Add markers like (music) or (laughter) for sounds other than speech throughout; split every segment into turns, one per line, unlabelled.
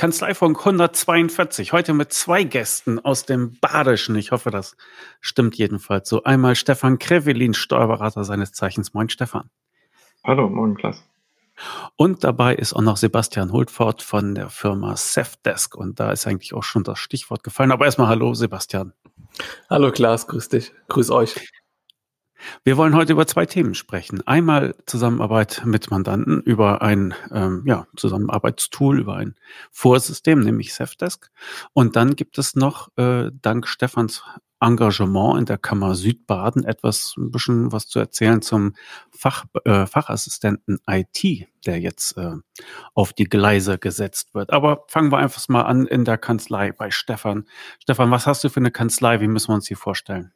Kanzleifunk 142, heute mit zwei Gästen aus dem Badischen. Ich hoffe, das stimmt jedenfalls so. Einmal Stefan Krevelin, Steuerberater seines Zeichens. Moin, Stefan.
Hallo, moin, Klaas.
Und dabei ist auch noch Sebastian Hultfort von der Firma Safdesk. Und da ist eigentlich auch schon das Stichwort gefallen. Aber erstmal Hallo, Sebastian.
Hallo, Klaas, grüß dich. Grüß euch.
Wir wollen heute über zwei Themen sprechen. Einmal Zusammenarbeit mit Mandanten über ein ähm, ja, Zusammenarbeitstool, über ein Vorsystem, nämlich Safdesk. Und dann gibt es noch, äh, dank Stefans Engagement in der Kammer Südbaden etwas, ein bisschen was zu erzählen zum Fach, äh, Fachassistenten IT, der jetzt äh, auf die Gleise gesetzt wird. Aber fangen wir einfach mal an in der Kanzlei bei Stefan. Stefan, was hast du für eine Kanzlei? Wie müssen wir uns die vorstellen?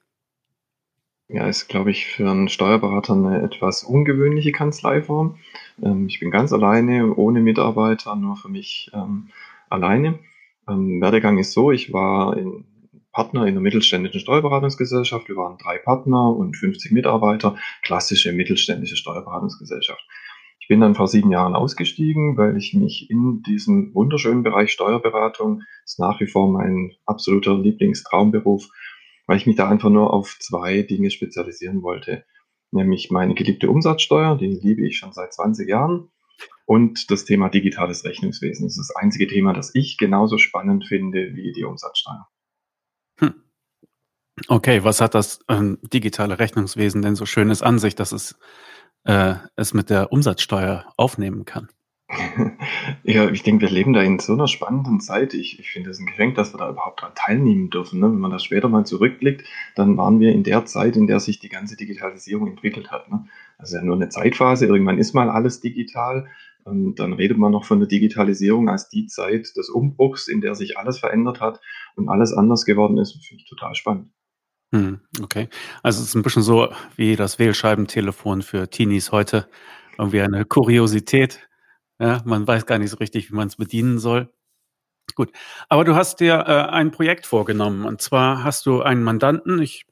Ja, ist, glaube ich, für einen Steuerberater eine etwas ungewöhnliche Kanzleiform. Ähm, ich bin ganz alleine, ohne Mitarbeiter, nur für mich ähm, alleine. Ähm, Werdegang ist so, ich war in Partner in einer mittelständischen Steuerberatungsgesellschaft. Wir waren drei Partner und 50 Mitarbeiter, klassische mittelständische Steuerberatungsgesellschaft. Ich bin dann vor sieben Jahren ausgestiegen, weil ich mich in diesem wunderschönen Bereich Steuerberatung, ist nach wie vor mein absoluter Lieblingstraumberuf, weil ich mich da einfach nur auf zwei Dinge spezialisieren wollte. Nämlich meine geliebte Umsatzsteuer, die liebe ich schon seit 20 Jahren. Und das Thema digitales Rechnungswesen. Das ist das einzige Thema, das ich genauso spannend finde wie die Umsatzsteuer. Hm.
Okay, was hat das ähm, digitale Rechnungswesen denn so schönes an sich, dass es äh, es mit der Umsatzsteuer aufnehmen kann?
Ja, ich denke, wir leben da in so einer spannenden Zeit. Ich, ich finde es ein Geschenk, dass wir da überhaupt dran teilnehmen dürfen. Ne? Wenn man das später mal zurückblickt, dann waren wir in der Zeit, in der sich die ganze Digitalisierung entwickelt hat. Ne? Also ja nur eine Zeitphase. Irgendwann ist mal alles digital. Und dann redet man noch von der Digitalisierung als die Zeit des Umbruchs, in der sich alles verändert hat und alles anders geworden ist. Finde ich total spannend.
Hm, okay. Also es ist ein bisschen so wie das Wählscheibentelefon für Teenies heute. Irgendwie eine Kuriosität ja, man weiß gar nicht so richtig, wie man es bedienen soll. Gut. Aber du hast dir äh, ein Projekt vorgenommen. Und zwar hast du einen Mandanten. Ich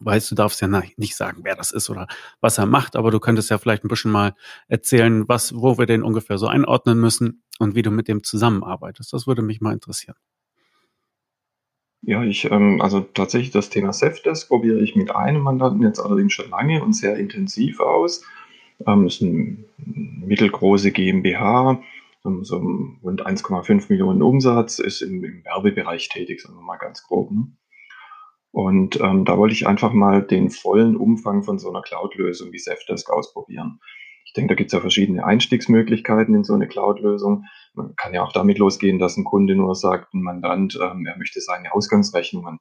weiß, du darfst ja nicht sagen, wer das ist oder was er macht, aber du könntest ja vielleicht ein bisschen mal erzählen, was, wo wir den ungefähr so einordnen müssen und wie du mit dem zusammenarbeitest. Das würde mich mal interessieren.
Ja, ich, ähm, also tatsächlich das Thema Safdesk probiere ich mit einem Mandanten jetzt allerdings schon lange und sehr intensiv aus. Ähm, ist eine mittelgroße GmbH, so rund 1,5 Millionen Umsatz, ist im, im, Werbebereich tätig, sagen wir mal ganz grob. Ne? Und ähm, da wollte ich einfach mal den vollen Umfang von so einer Cloud-Lösung wie Zefdesk ausprobieren. Ich denke, da gibt es ja verschiedene Einstiegsmöglichkeiten in so eine Cloud-Lösung. Man kann ja auch damit losgehen, dass ein Kunde nur sagt, ein Mandant, ähm, er möchte seine Ausgangsrechnungen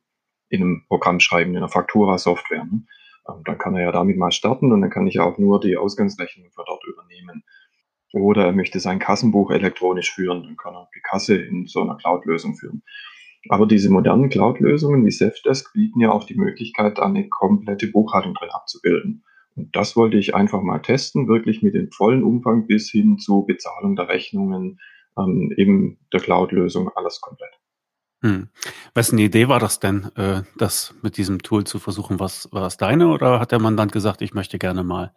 in einem Programm schreiben, in einer Faktura-Software. Ne? Ähm, dann kann er ja damit mal starten und dann kann ich ja auch nur die Ausgangsrechnung von dort übernehmen. Oder er möchte sein Kassenbuch elektronisch führen, dann kann er die Kasse in so einer Cloud-Lösung führen. Aber diese modernen Cloud-Lösungen wie Safdesk bieten ja auch die Möglichkeit, eine komplette Buchhaltung drin abzubilden. Und das wollte ich einfach mal testen, wirklich mit dem vollen Umfang bis hin zu Bezahlung der Rechnungen, ähm, eben der Cloud-Lösung, alles komplett.
Hm. Wessen Idee war das denn, äh, das mit diesem Tool zu versuchen? Was war das deine oder hat der Mandant gesagt, ich möchte gerne mal?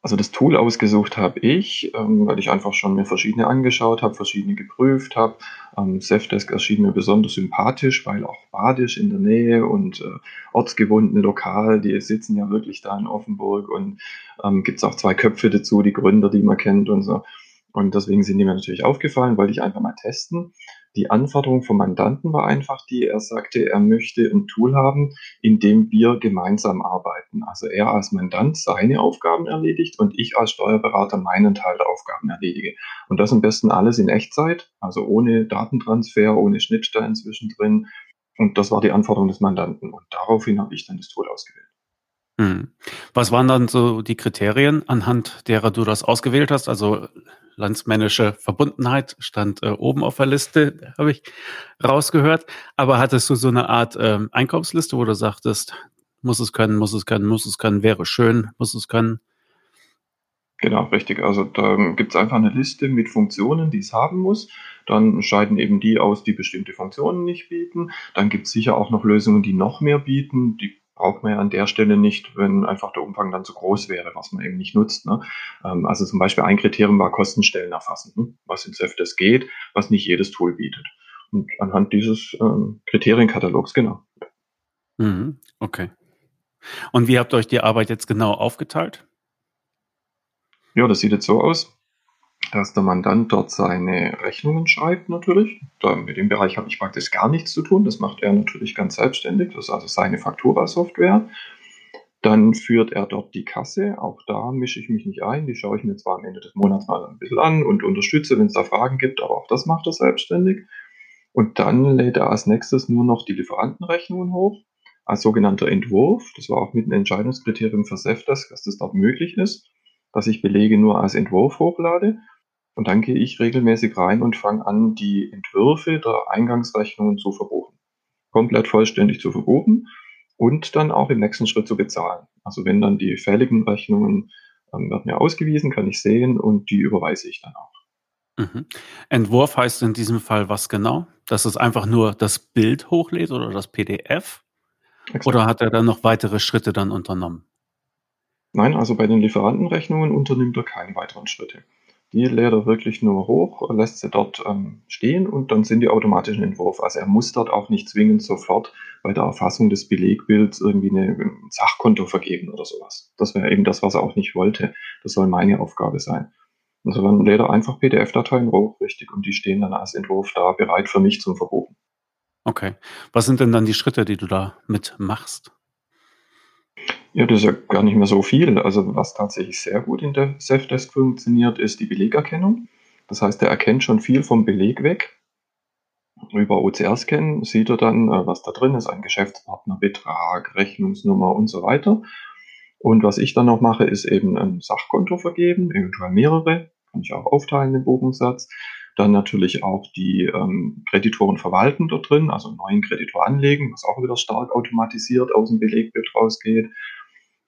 Also das Tool ausgesucht habe ich, ähm, weil ich einfach schon mir verschiedene angeschaut habe, verschiedene geprüft habe. Ähm, Safdesk erschien mir besonders sympathisch, weil auch badisch in der Nähe und äh, ortsgebunden lokal, die sitzen ja wirklich da in Offenburg und ähm, gibt es auch zwei Köpfe dazu, die Gründer, die man kennt und so. Und deswegen sind die mir natürlich aufgefallen, wollte ich einfach mal testen. Die Anforderung vom Mandanten war einfach die, er sagte, er möchte ein Tool haben, in dem wir gemeinsam arbeiten. Also er als Mandant seine Aufgaben erledigt und ich als Steuerberater meinen Teil der Aufgaben erledige. Und das am besten alles in Echtzeit, also ohne Datentransfer, ohne Schnittstellen zwischendrin. Und das war die Anforderung des Mandanten. Und daraufhin habe ich dann das Tool ausgewählt.
Hm. Was waren dann so die Kriterien, anhand derer du das ausgewählt hast? Also landsmännische Verbundenheit stand äh, oben auf der Liste, habe ich rausgehört. Aber hattest du so eine Art ähm, Einkaufsliste, wo du sagtest, muss es können, muss es können, muss es können, wäre schön, muss es können?
Genau, richtig. Also da gibt es einfach eine Liste mit Funktionen, die es haben muss. Dann scheiden eben die aus, die bestimmte Funktionen nicht bieten. Dann gibt es sicher auch noch Lösungen, die noch mehr bieten. Die braucht man ja an der Stelle nicht, wenn einfach der Umfang dann zu groß wäre, was man eben nicht nutzt. Ne? Ähm, also zum Beispiel ein Kriterium war Kostenstellen erfassen, ne? was in Zefdesk geht, was nicht jedes Tool bietet. Und anhand dieses ähm, Kriterienkatalogs, genau.
Mhm, okay. Und wie habt ihr euch die Arbeit jetzt genau aufgeteilt?
Ja, das sieht jetzt so aus, dass der Mandant dort seine Rechnungen schreibt natürlich. Da, mit dem Bereich habe ich praktisch gar nichts zu tun. Das macht er natürlich ganz selbstständig. Das ist also seine Faktura-Software. Dann führt er dort die Kasse. Auch da mische ich mich nicht ein. Die schaue ich mir zwar am Ende des Monats mal ein bisschen an und unterstütze, wenn es da Fragen gibt, aber auch das macht er selbstständig. Und dann lädt er als nächstes nur noch die Lieferantenrechnungen hoch als sogenannter Entwurf. Das war auch mit einem Entscheidungskriterium für Safdesk, dass das dort möglich ist, dass ich Belege nur als Entwurf hochlade. Und dann gehe ich regelmäßig rein und fange an, die Entwürfe der Eingangsrechnungen zu verbuchen. Komplett vollständig zu verbuchen und dann auch im nächsten Schritt zu bezahlen. Also wenn dann die fälligen Rechnungen ähm, werden mir ausgewiesen, kann ich sehen und die überweise ich dann auch.
Mhm. Entwurf heißt in diesem Fall was genau? Dass es einfach nur das Bild hochlädt oder das PDF? Exakt. Oder hat er dann noch weitere Schritte dann unternommen?
Nein, also bei den Lieferantenrechnungen unternimmt er keine weiteren Schritte. Die lädt er wirklich nur hoch, lässt sie dort ähm, stehen und dann sind die automatisch im Entwurf. Also er muss dort auch nicht zwingend sofort bei der Erfassung des Belegbilds irgendwie eine, ein Sachkonto vergeben oder sowas. Das wäre eben das, was er auch nicht wollte. Das soll meine Aufgabe sein. Also dann lädt er einfach PDF-Dateien hoch, richtig, und die stehen dann als Entwurf da, bereit für mich zum Verbuchen.
Okay. Was sind denn dann die Schritte, die du da mitmachst?
Ja, das ist ja gar nicht mehr so viel. Also was tatsächlich sehr gut in der Safdesk funktioniert, ist die Belegerkennung. Das heißt, er erkennt schon viel vom Beleg weg. Über OCR-Scan sieht er dann, äh, was da drin ist, ein Geschäftspartnerbetrag, Rechnungsnummer und so weiter. Und was ich dann noch mache, ist eben ein Sachkonto vergeben, eventuell mehrere, kann ich auch aufteilen im Buchungssatz. Dann natürlich auch die ähm, Kreditoren verwalten dort drin, also einen neuen Kreditor anlegen, was auch wieder stark automatisiert aus dem Belegbild rausgeht.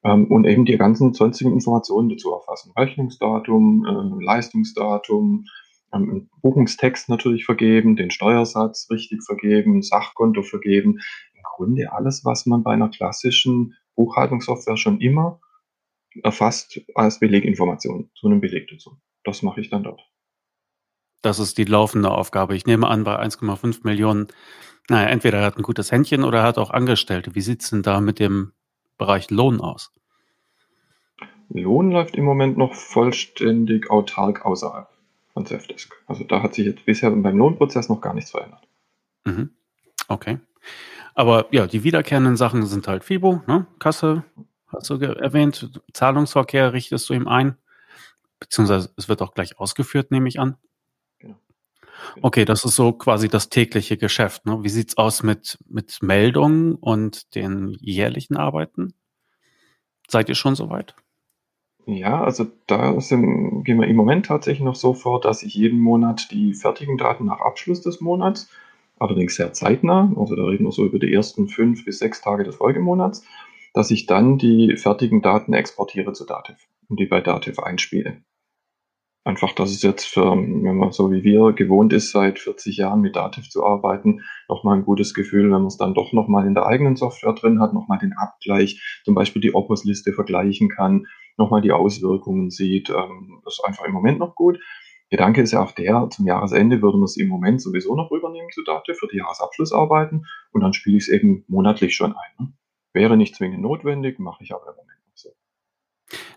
Ähm, und eben die ganzen sonstigen Informationen dazu erfassen. Rechnungsdatum, äh, Leistungsdatum, ähm, Buchungstext natürlich vergeben, den Steuersatz richtig vergeben, Sachkonto vergeben. Im Grunde alles, was man bei einer klassischen Buchhaltungssoftware schon immer erfasst als Beleginformation zu einem Beleg dazu. Das mache ich dann dort.
Das ist die laufende Aufgabe. Ich nehme an, bei 1,5 Millionen, naja, entweder er hat ein gutes Händchen oder er hat auch Angestellte. Wie sieht es denn da mit dem Bereich Lohn aus?
Lohn läuft im Moment noch vollständig autark außerhalb von Safdesk. Also da hat sich jetzt bisher beim Lohnprozess noch gar nichts verändert.
Mhm. Okay. Aber ja, die wiederkehrenden Sachen sind halt FIBO, ne? Kasse, hast du erwähnt, Zahlungsverkehr richtest du ihm ein, beziehungsweise es wird auch gleich ausgeführt, nehme ich an. Okay, das ist so quasi das tägliche Geschäft. Ne? Wie sieht's aus mit, mit Meldungen und den jährlichen Arbeiten? Seid ihr schon soweit?
Ja, also da sind, gehen wir im Moment tatsächlich noch so vor, dass ich jeden Monat die fertigen Daten nach Abschluss des Monats, allerdings sehr zeitnah, also da reden wir so über die ersten fünf bis sechs Tage des Folgemonats, dass ich dann die fertigen Daten exportiere zu Dativ und die bei Dativ einspiele. Einfach, dass es jetzt für, wenn man so wie wir gewohnt ist, seit 40 Jahren mit Dativ zu arbeiten, nochmal ein gutes Gefühl, wenn man es dann doch nochmal in der eigenen Software drin hat, nochmal den Abgleich, zum Beispiel die Opus-Liste vergleichen kann, nochmal die Auswirkungen sieht. Ähm, das ist einfach im Moment noch gut. Gedanke ist ja auch der, zum Jahresende würde man es im Moment sowieso noch übernehmen zu Dativ für die Jahresabschlussarbeiten und dann spiele ich es eben monatlich schon ein. Ne? Wäre nicht zwingend notwendig, mache ich aber im Moment.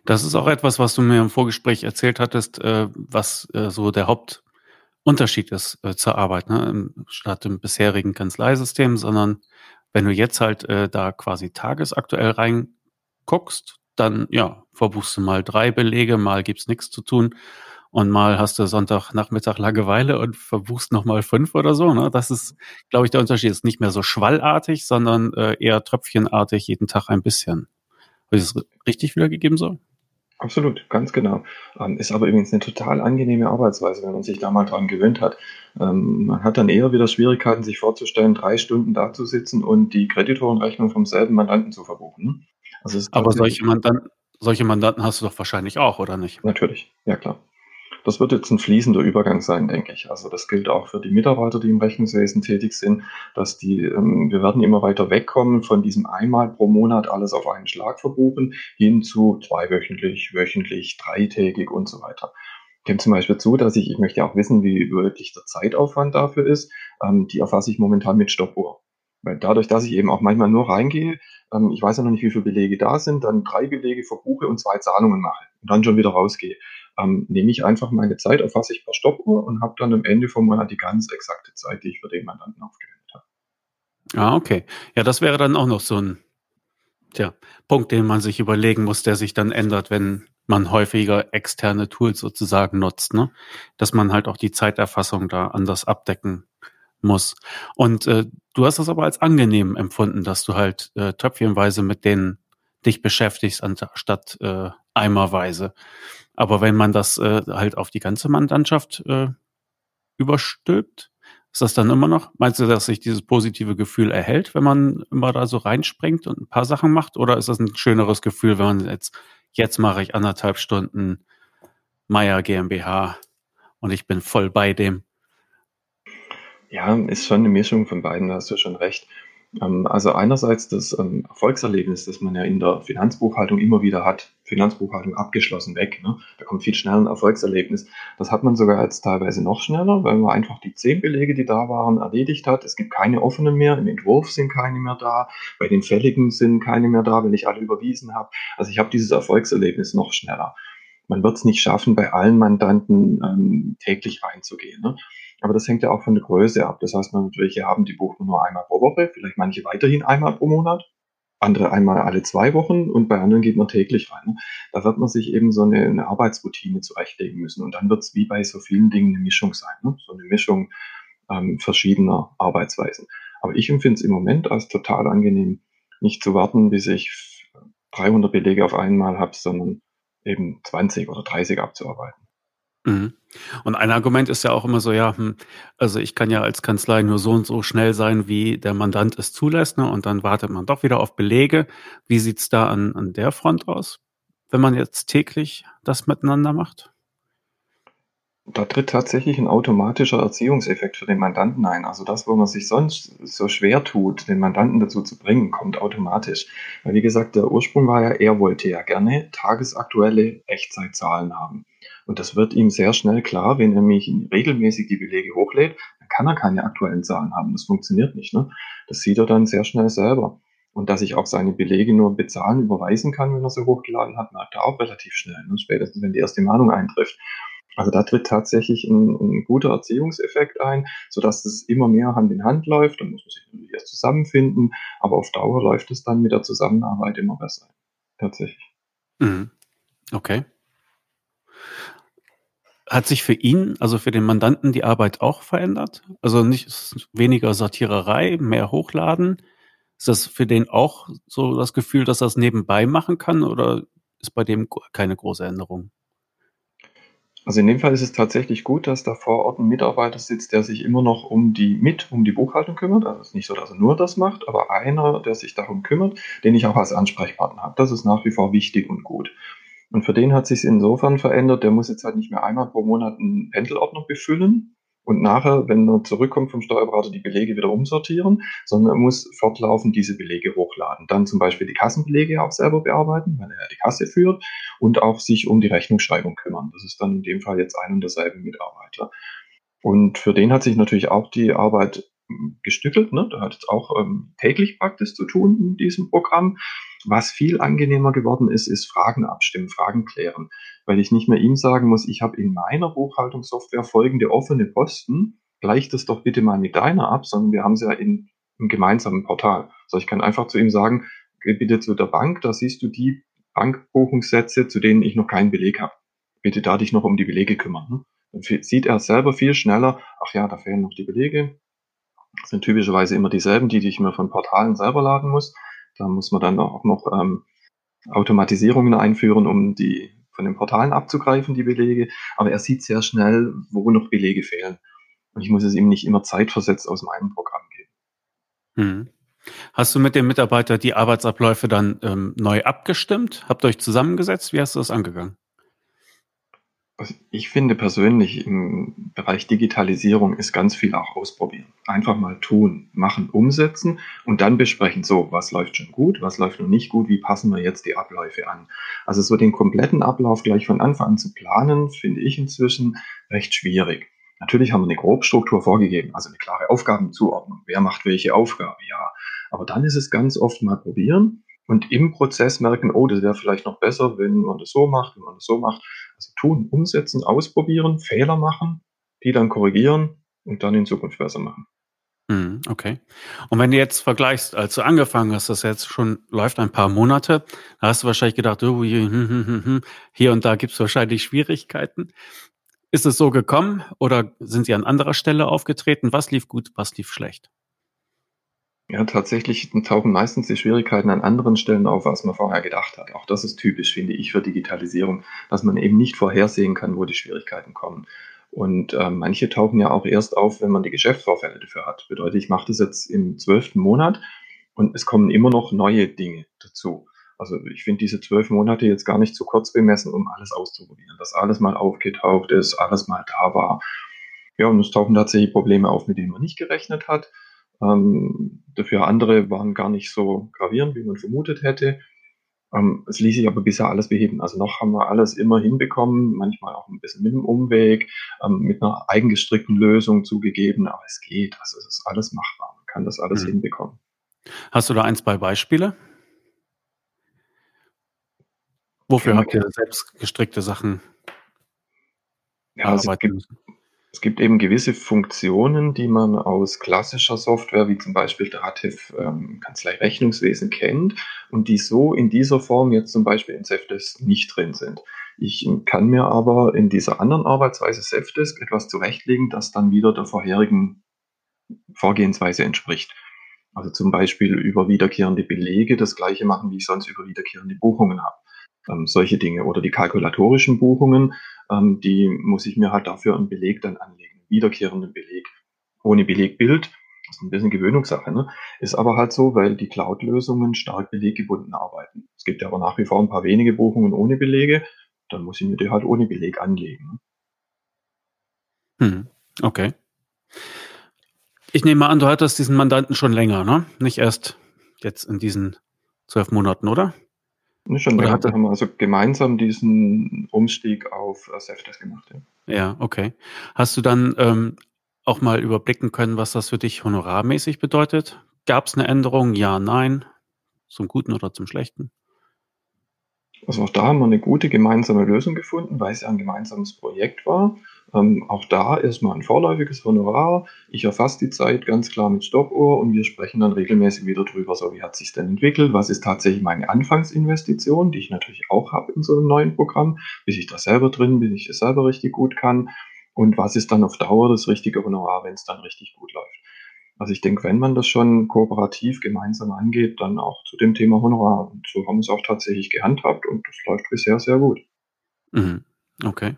Das ist auch etwas, was du mir im Vorgespräch erzählt hattest, äh, was äh, so der Hauptunterschied ist äh, zur Arbeit, ne? statt im bisherigen Kanzleisystem, sondern wenn du jetzt halt da quasi tagesaktuell reinguckst, dann ja, verbuchst du mal drei Belege, mal gibt's nichts zu tun und mal hast du Sonntagnachmittag Langeweile und verbuchst nochmal fünf oder so. Ne? Das ist, glaube ich, der Unterschied. Ist nicht mehr so schwallartig, sondern äh, eher tröpfchenartig, jeden Tag ein bisschen. Ich das richtig wiedergegeben so?
Absolut, ganz genau. Ähm, ist aber übrigens eine total angenehme Arbeitsweise, wenn man sich da mal dran gewöhnt hat. Ähm, man hat dann eher wieder Schwierigkeiten, sich vorzustellen, drei Stunden da zu sitzen und die Kreditorenrechnung vom selben Mandanten zu verbuchen.
Also aber solche Mandanten, solche Mandanten hast du doch wahrscheinlich auch, oder nicht?
Natürlich, ja klar. Das wird jetzt ein fließender Übergang sein, denke ich. Also das gilt auch für die Mitarbeiter, die im Rechnungswesen tätig sind, dass die, ähm, wir werden immer weiter wegkommen von diesem einmal pro Monat alles auf einen Schlag verbuchen, hin zu zweiwöchentlich, wöchentlich, dreitägig und so weiter. Ich gebe zum Beispiel zu, dass ich, ich möchte auch wissen, wie wirklich der Zeitaufwand dafür ist. Ähm, die erfasse ich momentan mit Stoppuhr. Weil dadurch, dass ich eben auch manchmal nur reingehe, ähm, ich weiß ja noch nicht, wie viele Belege da sind, dann drei Belege verbuche und zwei Zahlungen mache und dann schon wieder rausgehe ähm, nehme ich einfach meine Zeit, erfasse ich per Stoppuhr und habe dann am Ende vom Monat die ganz exakte Zeit, die ich für den Mandanten aufgewendet habe.
Ah, okay. Ja, das wäre dann auch noch so ein tja, Punkt, den man sich überlegen muss, der sich dann ändert, wenn man häufiger externe Tools sozusagen nutzt, ne? Dass man halt auch die Zeiterfassung da anders abdecken muss. Und äh, du hast das aber als angenehm empfunden, dass du halt äh, tröpfchenweise mit denen dich beschäftigst, anstatt äh, eimerweise. Aber wenn man das äh, halt auf die ganze Mandantschaft äh, überstülpt, ist das dann immer noch? Meinst du, dass sich dieses positive Gefühl erhält, wenn man immer da so reinspringt und ein paar Sachen macht? Oder ist das ein schöneres Gefühl, wenn man jetzt, jetzt mache ich anderthalb Stunden Meier GmbH und ich bin voll bei dem?
Ja, ist schon eine Mischung von beiden, da hast du schon recht. Ähm, also einerseits das ähm, Erfolgserlebnis, das man ja in der Finanzbuchhaltung immer wieder hat. Finanzbuchhaltung abgeschlossen weg. Ne? Da kommt viel schneller ein Erfolgserlebnis. Das hat man sogar jetzt teilweise noch schneller, weil man einfach die zehn Belege, die da waren, erledigt hat. Es gibt keine offenen mehr. Im Entwurf sind keine mehr da. Bei den Fälligen sind keine mehr da, wenn ich alle überwiesen habe. Also ich habe dieses Erfolgserlebnis noch schneller. Man wird es nicht schaffen, bei allen Mandanten ähm, täglich reinzugehen. Ne? Aber das hängt ja auch von der Größe ab. Das heißt, man welche haben die buchen nur einmal pro Woche, vielleicht manche weiterhin einmal pro Monat, andere einmal alle zwei Wochen und bei anderen geht man täglich rein. Da wird man sich eben so eine, eine Arbeitsroutine zurechtlegen müssen. Und dann wird es wie bei so vielen Dingen eine Mischung sein. Ne? So eine Mischung ähm, verschiedener Arbeitsweisen. Aber ich empfinde es im Moment als total angenehm, nicht zu warten, bis ich 300 Belege auf einmal habe, sondern eben 20 oder 30 abzuarbeiten.
Mhm. Und ein Argument ist ja auch immer so, ja, hm, also ich kann ja als Kanzlei nur so und so schnell sein, wie der Mandant es zulässt, ne? Und dann wartet man doch wieder auf Belege. Wie sieht's da an, an der Front aus, wenn man jetzt täglich das miteinander macht?
Da tritt tatsächlich ein automatischer Erziehungseffekt für den Mandanten ein. Also das, wo man sich sonst so schwer tut, den Mandanten dazu zu bringen, kommt automatisch. Weil wie gesagt, der Ursprung war ja, er wollte ja gerne tagesaktuelle Echtzeitzahlen haben. Und das wird ihm sehr schnell klar, wenn er mich regelmäßig die Belege hochlädt, dann kann er keine aktuellen Zahlen haben. Das funktioniert nicht. Ne? Das sieht er dann sehr schnell selber. Und dass ich auch seine Belege nur bezahlen, überweisen kann, wenn er sie hochgeladen hat, merkt er auch relativ schnell, ne? spätestens wenn die erste Mahnung eintrifft. Also da tritt tatsächlich ein, ein guter Erziehungseffekt ein, sodass es immer mehr Hand in Hand läuft. Dann muss man sich natürlich erst zusammenfinden, aber auf Dauer läuft es dann mit der Zusammenarbeit immer besser. Tatsächlich.
Mhm. Okay. Hat sich für ihn, also für den Mandanten, die Arbeit auch verändert? Also nicht weniger Sortiererei, mehr Hochladen? Ist das für den auch so das Gefühl, dass er es nebenbei machen kann oder ist bei dem keine große Änderung?
Also in dem Fall ist es tatsächlich gut, dass da vor Ort ein Mitarbeiter sitzt, der sich immer noch um die mit um die Buchhaltung kümmert. Also es ist nicht so, dass er nur das macht, aber einer, der sich darum kümmert, den ich auch als Ansprechpartner habe. Das ist nach wie vor wichtig und gut. Und für den hat sich insofern verändert, der muss jetzt halt nicht mehr einmal pro Monat einen Pendelordner befüllen und nachher, wenn er zurückkommt vom Steuerberater, die Belege wieder umsortieren, sondern er muss fortlaufend diese Belege hochladen. Dann zum Beispiel die Kassenbelege auch selber bearbeiten, weil er die Kasse führt und auch sich um die Rechnungsschreibung kümmern. Das ist dann in dem Fall jetzt ein und derselbe Mitarbeiter. Und für den hat sich natürlich auch die Arbeit gestückelt. Ne? Der hat jetzt auch ähm, täglich praktisch zu tun in diesem Programm. Was viel angenehmer geworden ist, ist Fragen abstimmen, Fragen klären, weil ich nicht mehr ihm sagen muss, ich habe in meiner Buchhaltungssoftware folgende offene Posten, gleich das doch bitte mal mit deiner ab, sondern wir haben sie ja in, im gemeinsamen Portal. Also ich kann einfach zu ihm sagen, geh bitte zu der Bank, da siehst du die Bankbuchungssätze, zu denen ich noch keinen Beleg habe. Bitte da dich noch um die Belege kümmern. Ne? Dann sieht er selber viel schneller, ach ja, da fehlen noch die Belege. Das sind typischerweise immer dieselben, die, die ich mir von Portalen selber laden muss. Da muss man dann auch noch ähm, Automatisierungen einführen, um die von den Portalen abzugreifen, die Belege. Aber er sieht sehr schnell, wo noch Belege fehlen. Und ich muss es ihm nicht immer zeitversetzt aus meinem Programm geben.
Hm. Hast du mit dem Mitarbeiter die Arbeitsabläufe dann ähm, neu abgestimmt? Habt ihr euch zusammengesetzt? Wie hast du das angegangen?
Ich finde persönlich im Bereich Digitalisierung ist ganz viel auch ausprobieren. Einfach mal tun, machen, umsetzen und dann besprechen, so, was läuft schon gut, was läuft noch nicht gut, wie passen wir jetzt die Abläufe an. Also so den kompletten Ablauf gleich von Anfang an zu planen, finde ich inzwischen recht schwierig. Natürlich haben wir eine Grobstruktur vorgegeben, also eine klare Aufgabenzuordnung. Wer macht welche Aufgabe? Ja. Aber dann ist es ganz oft mal probieren und im Prozess merken, oh, das wäre vielleicht noch besser, wenn man das so macht, wenn man das so macht. Also tun, umsetzen, ausprobieren, Fehler machen, die dann korrigieren und dann in Zukunft besser machen.
Mhm, okay. Und wenn du jetzt vergleichst, als du angefangen hast, das jetzt schon läuft ein paar Monate, da hast du wahrscheinlich gedacht, oh, hm, hm, hm, hier und da gibt es wahrscheinlich Schwierigkeiten. Ist es so gekommen oder sind sie an anderer Stelle aufgetreten? Was lief gut, was lief schlecht?
Ja, tatsächlich tauchen meistens die Schwierigkeiten an anderen Stellen auf, als man vorher gedacht hat. Auch das ist typisch, finde ich, für Digitalisierung, dass man eben nicht vorhersehen kann, wo die Schwierigkeiten kommen. Und äh, manche tauchen ja auch erst auf, wenn man die Geschäftsvorfälle dafür hat. Bedeutet, ich mache das jetzt im zwölften Monat und es kommen immer noch neue Dinge dazu. Also ich finde diese zwölf Monate jetzt gar nicht zu kurz bemessen, um alles auszuprobieren. Dass alles mal aufgetaucht ist, alles mal da war. Ja, und es tauchen tatsächlich Probleme auf, mit denen man nicht gerechnet hat. Ähm, dafür andere waren gar nicht so gravierend, wie man vermutet hätte. Ähm, es ließ sich aber bisher alles beheben. Also noch haben wir alles immer hinbekommen, manchmal auch ein bisschen mit einem Umweg, ähm, mit einer eigengestrickten Lösung zugegeben, aber es geht. Also es ist alles machbar. Man kann das alles mhm. hinbekommen.
Hast du da ein, zwei Beispiele? Wofür habt ihr selbst gestrickte Sachen
ja, also es, gibt, es gibt eben gewisse Funktionen, die man aus klassischer Software, wie zum Beispiel Dativ ähm, Kanzlei Rechnungswesen kennt und die so in dieser Form jetzt zum Beispiel in Safdesk nicht drin sind. Ich kann mir aber in dieser anderen Arbeitsweise Safdesk etwas zurechtlegen, das dann wieder der vorherigen Vorgehensweise entspricht. Also zum Beispiel über wiederkehrende Belege das gleiche machen, wie ich sonst über wiederkehrende Buchungen habe. Ähm, solche Dinge. Oder die kalkulatorischen Buchungen, ähm, die muss ich mir halt dafür einen Beleg dann anlegen, wiederkehrenden Beleg. Ohne Belegbild, das ist ein bisschen Gewöhnungssache, ne? ist aber halt so, weil die Cloud-Lösungen stark beleggebunden arbeiten. Es gibt ja aber nach wie vor ein paar wenige Buchungen ohne Belege, dann muss ich mir die halt ohne Beleg anlegen.
Ne? Hm, okay. Ich nehme an, du hattest diesen Mandanten schon länger, ne? Nicht erst jetzt in diesen zwölf Monaten, oder?
Schon Oder haben wir also gemeinsam diesen Umstieg auf äh, Safdesk gemacht.
Ja. ja, okay. Hast du dann ähm, auch mal überblicken können, was das für dich honorarmäßig bedeutet? Gab es eine Änderung? Ja, nein? Zum Guten oder zum Schlechten?
Also auch da haben wir eine gute gemeinsame Lösung gefunden, weil es ja ein gemeinsames Projekt war. Ähm, auch da erstmal ein vorläufiges Honorar. Ich erfasse die Zeit ganz klar mit Stoppuhr und wir sprechen dann regelmäßig wieder drüber, so wie hat sich denn entwickelt, was ist tatsächlich meine Anfangsinvestition, die ich natürlich auch habe in so einem neuen Programm, bis ich da selber drin bin, ich es selber richtig gut kann und was ist dann auf Dauer das richtige Honorar, wenn es dann richtig gut läuft. Also ich denke, wenn man das schon kooperativ gemeinsam angeht, dann auch zu dem Thema Honorar. Und so haben wir es auch tatsächlich gehandhabt und das läuft bisher sehr gut.
Mhm. Okay.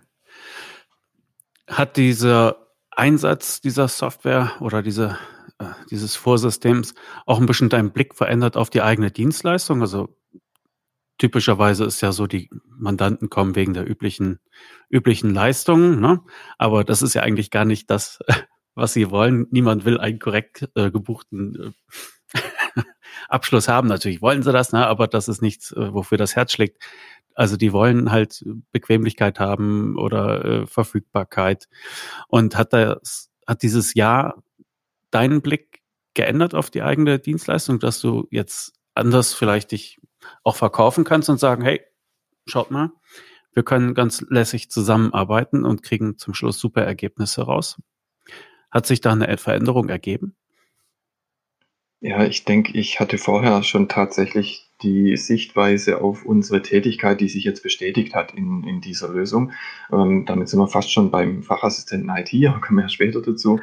Hat dieser Einsatz dieser Software oder diese, äh, dieses Vorsystems auch ein bisschen deinen Blick verändert auf die eigene Dienstleistung? Also typischerweise ist ja so, die Mandanten kommen wegen der üblichen, üblichen Leistungen, ne? aber das ist ja eigentlich gar nicht das, (laughs) was sie wollen. Niemand will einen korrekt äh, gebuchten äh, (laughs) Abschluss haben. Natürlich wollen sie das, ne? aber das ist nichts, äh, wofür das Herz schlägt. Also die wollen halt Bequemlichkeit haben oder äh, Verfügbarkeit. Und hat das, hat dieses Jahr deinen Blick geändert auf die eigene Dienstleistung, dass du jetzt anders vielleicht dich auch verkaufen kannst und sagen, hey, schaut mal, wir können ganz lässig zusammenarbeiten und kriegen zum Schluss super Ergebnisse raus. Hat sich da eine Veränderung ergeben?
Ja, ich denke, ich hatte vorher schon tatsächlich die Sichtweise auf unsere Tätigkeit, die sich jetzt bestätigt hat in, in dieser Lösung. Ähm, damit sind wir fast schon beim Fachassistenten IT, aber (laughs) kommen wir ja später dazu.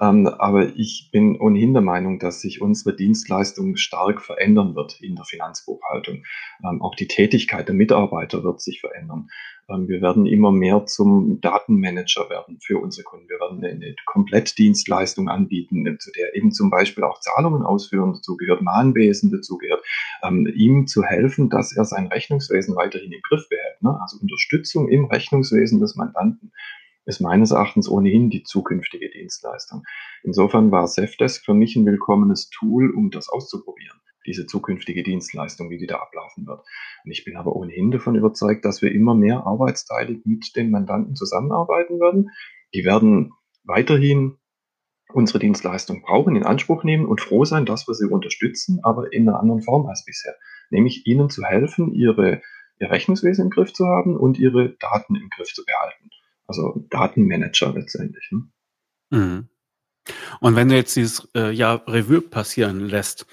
Ähm, aber ich bin ohnehin der Meinung, dass sich unsere Dienstleistung stark verändern wird in der Finanzbuchhaltung. Ähm, auch die Tätigkeit der Mitarbeiter wird sich verändern. Ähm, wir werden immer mehr zum Datenmanager werden für unsere Kunden. Wir werden eine Komplettdienstleistung anbieten, zu der eben zum Beispiel auch Zahlungen ausführen dazugehört, Mahnwesen dazugehört, ähm, ihm zu helfen, dass er sein Rechnungswesen weiterhin im Griff behält. Ne? Also Unterstützung im Rechnungswesen des Mandanten ist meines Erachtens ohnehin die zukünftige Dienstleistung. Insofern war Safdesk für mich ein willkommenes Tool, um das auszuprobieren diese zukünftige Dienstleistung, wie die da ablaufen wird. Und ich bin aber ohnehin davon überzeugt, dass wir immer mehr arbeitsteilig mit den Mandanten zusammenarbeiten werden. Die werden weiterhin unsere Dienstleistung brauchen, in Anspruch nehmen und froh sein, dass wir sie unterstützen, aber in einer anderen Form als bisher. Nämlich ihnen zu helfen, ihre, ihr Rechnungswesen im Griff zu haben und ihre Daten im Griff zu behalten. Also Datenmanager letztendlich. Ne?
Mhm. Und wenn du jetzt dieses äh, Jahr Revue passieren lässt,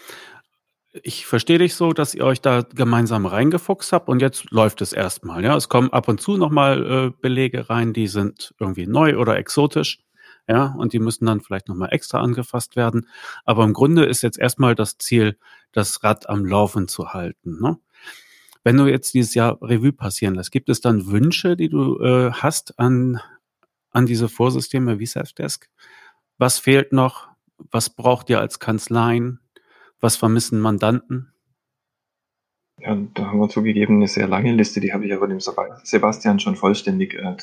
ich verstehe dich so, dass ihr euch da gemeinsam reingefuchst habt und jetzt läuft es erstmal. Ja, es kommen ab und zu nochmal äh, Belege rein, die sind irgendwie neu oder exotisch. Ja, und die müssen dann vielleicht nochmal extra angefasst werden. Aber im Grunde ist jetzt erstmal das Ziel, das Rad am Laufen zu halten. Ne? Wenn du jetzt dieses Jahr Revue passieren lässt, gibt es dann Wünsche, die du äh, hast an, an diese Vorsysteme wie Selfdesk? Was fehlt noch? Was braucht ihr als Kanzleien? Was vermissen Mandanten?
Ja, da haben wir zugegeben eine sehr lange Liste, die habe ich aber dem Sebastian schon vollständig äh,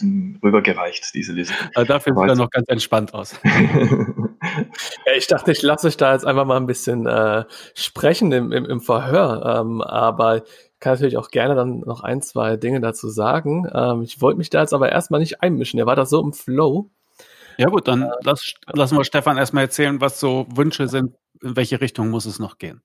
rübergereicht, diese Liste.
Also dafür sieht er noch ganz entspannt aus. (laughs)
ich dachte, ich lasse euch da jetzt einfach mal ein bisschen äh, sprechen im, im, im Verhör, ähm, aber ich kann natürlich auch gerne dann noch ein, zwei Dinge dazu sagen. Ähm, ich wollte mich da jetzt aber erstmal nicht einmischen. Er war da so im Flow.
Ja gut, dann lass, lassen wir Stefan erstmal erzählen, was so Wünsche sind, in welche Richtung muss es noch gehen.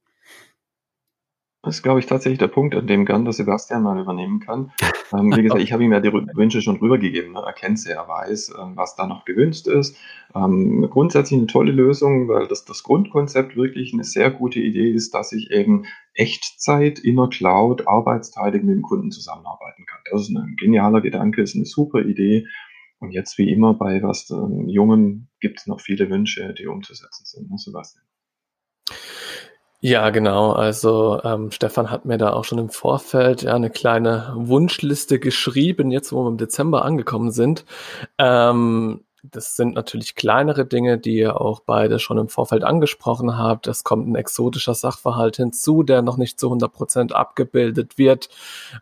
Das ist, glaube ich, tatsächlich der Punkt, an dem gern der Sebastian mal übernehmen kann. (laughs) Ähm, wie gesagt, ich habe ihm ja die Wünsche schon rübergegeben. Ne? Er kennt sie, er weiß, ähm, was da noch gewünscht ist. Ähm, grundsätzlich eine tolle Lösung, weil das, das Grundkonzept wirklich eine sehr gute Idee ist, dass ich eben Echtzeit in der Cloud arbeitsteilig mit dem Kunden zusammenarbeiten kann. Das ist ein genialer Gedanke, ist eine super Idee. Und jetzt wie immer bei was ähm, Jungen gibt es noch viele Wünsche, die umzusetzen sind, ne, Sebastian?
Ja, genau. Also ähm, Stefan hat mir da auch schon im Vorfeld ja eine kleine Wunschliste geschrieben, jetzt wo wir im Dezember angekommen sind. Ähm, das sind natürlich kleinere Dinge, die ihr auch beide schon im Vorfeld angesprochen habt. Es kommt ein exotischer Sachverhalt hinzu, der noch nicht zu 100 Prozent abgebildet wird.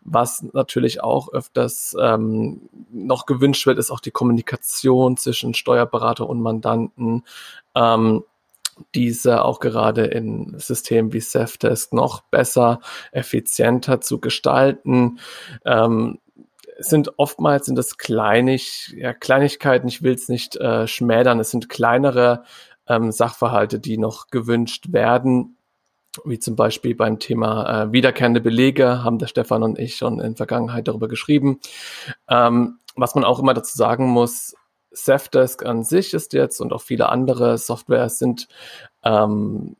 Was natürlich auch öfters ähm, noch gewünscht wird, ist auch die Kommunikation zwischen Steuerberater und Mandanten. Ähm, diese auch gerade in Systemen wie Safdesk noch besser, effizienter zu gestalten. Ähm, sind oftmals sind das Kleinig, ja, Kleinigkeiten, ich will es nicht äh, schmälern, es sind kleinere ähm, Sachverhalte, die noch gewünscht werden, wie zum Beispiel beim Thema äh, wiederkehrende Belege, haben der Stefan und ich schon in Vergangenheit darüber geschrieben. Ähm, was man auch immer dazu sagen muss, Safdesk an sich ist jetzt und auch viele andere Softwares sind ähm,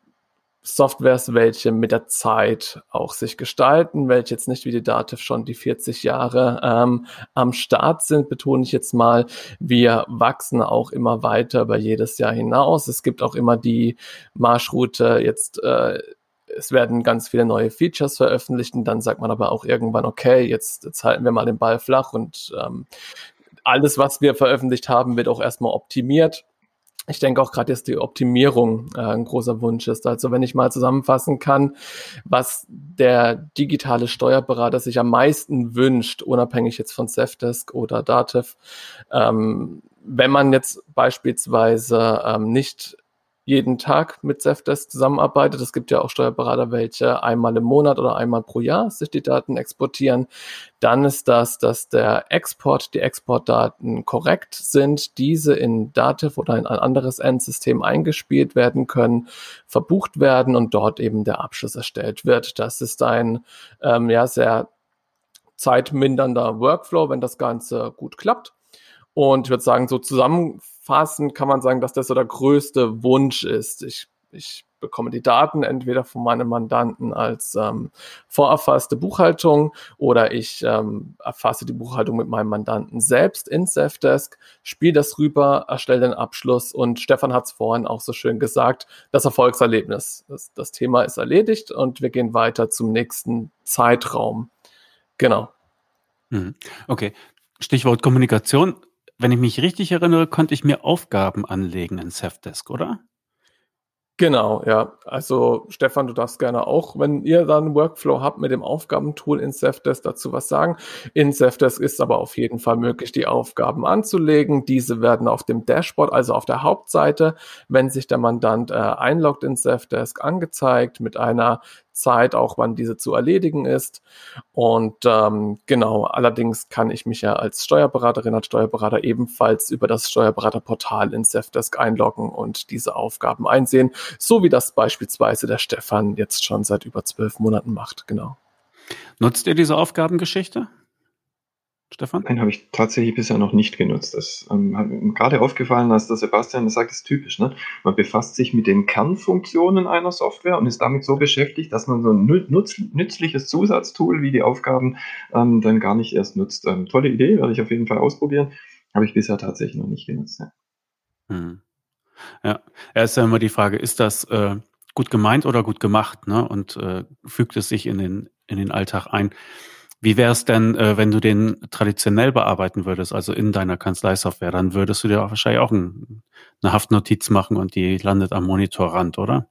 Softwares, welche mit der Zeit auch sich gestalten, welche jetzt nicht wie die Dativ schon die 40 Jahre ähm, am Start sind, betone ich jetzt mal. Wir wachsen auch immer weiter über jedes Jahr hinaus. Es gibt auch immer die Marschroute jetzt äh, es werden ganz viele neue Features veröffentlicht und dann sagt man aber auch irgendwann, okay, jetzt, jetzt halten wir mal den Ball flach und ähm, alles, was wir veröffentlicht haben, wird auch erstmal optimiert ich denke auch gerade, dass die Optimierung äh, ein großer Wunsch ist. Also wenn ich mal zusammenfassen kann, was der digitale Steuerberater sich am meisten wünscht, unabhängig jetzt von Safdesk oder Dativ, ähm, wenn man jetzt beispielsweise ähm, nicht jeden Tag mit Zefdesk zusammenarbeitet. Es gibt ja auch Steuerberater, welche einmal im Monat oder einmal pro Jahr sich die Daten exportieren. Dann ist das, dass der Export, die Exportdaten korrekt sind, diese in Dativ oder in ein anderes Endsystem eingespielt werden können, verbucht werden und dort eben der Abschluss erstellt wird. Das ist ein ähm, ja sehr zeitmindernder Workflow, wenn das Ganze gut klappt. Und ich würde sagen, so zusammenfassend kann man sagen, dass das so der größte Wunsch ist. Ich, ich bekomme die Daten entweder von meinem Mandanten als ähm, vorerfasste Buchhaltung oder ich ähm, erfasse die Buchhaltung mit meinem Mandanten selbst in Safdesk, spiele das rüber, erstelle den Abschluss und Stefan hat es vorhin auch so schön gesagt, das Erfolgserlebnis. Das, das Thema ist erledigt und wir gehen weiter zum nächsten Zeitraum. Genau.
Mhm. Okay. Stichwort Kommunikation. Wenn ich mich richtig erinnere, konnte ich mir Aufgaben anlegen in Safdesk, oder?
Genau, ja. Also Stefan, du darfst gerne auch, wenn ihr dann Workflow habt mit dem Aufgabentool in Safdesk dazu was sagen. In Safdesk ist aber auf jeden Fall möglich, die Aufgaben anzulegen. Diese werden auf dem Dashboard, also auf der Hauptseite, wenn sich der Mandant äh, einloggt in Safdesk, angezeigt mit einer Zeit, auch wann diese zu erledigen ist. Und ähm, genau, allerdings kann ich mich ja als Steuerberaterin, als Steuerberater ebenfalls über das Steuerberaterportal in Safdesk einloggen und diese Aufgaben einsehen, so wie das beispielsweise der Stefan jetzt schon seit über zwölf Monaten macht. Genau.
Nutzt ihr diese Aufgabengeschichte?
Stefan? Nein, habe ich tatsächlich bisher noch nicht genutzt. Das ähm, hat mir gerade aufgefallen, dass der Sebastian das sagt, ist typisch. Ne? Man befasst sich mit den Kernfunktionen einer Software und ist damit so beschäftigt, dass man so ein nutz, nützliches Zusatztool wie die Aufgaben ähm, dann gar nicht erst nutzt. Ähm, tolle Idee, werde ich auf jeden Fall ausprobieren. Habe ich bisher tatsächlich noch nicht genutzt. Ja,
hm. ja. ist ja immer die Frage, ist das äh, gut gemeint oder gut gemacht? Ne? Und äh, fügt es sich in den, in den Alltag ein? Wie wäre es denn, äh, wenn du den traditionell bearbeiten würdest, also in deiner Kanzleisoftware? Dann würdest du dir wahrscheinlich auch ein, eine Haftnotiz machen und die landet am Monitorrand, oder?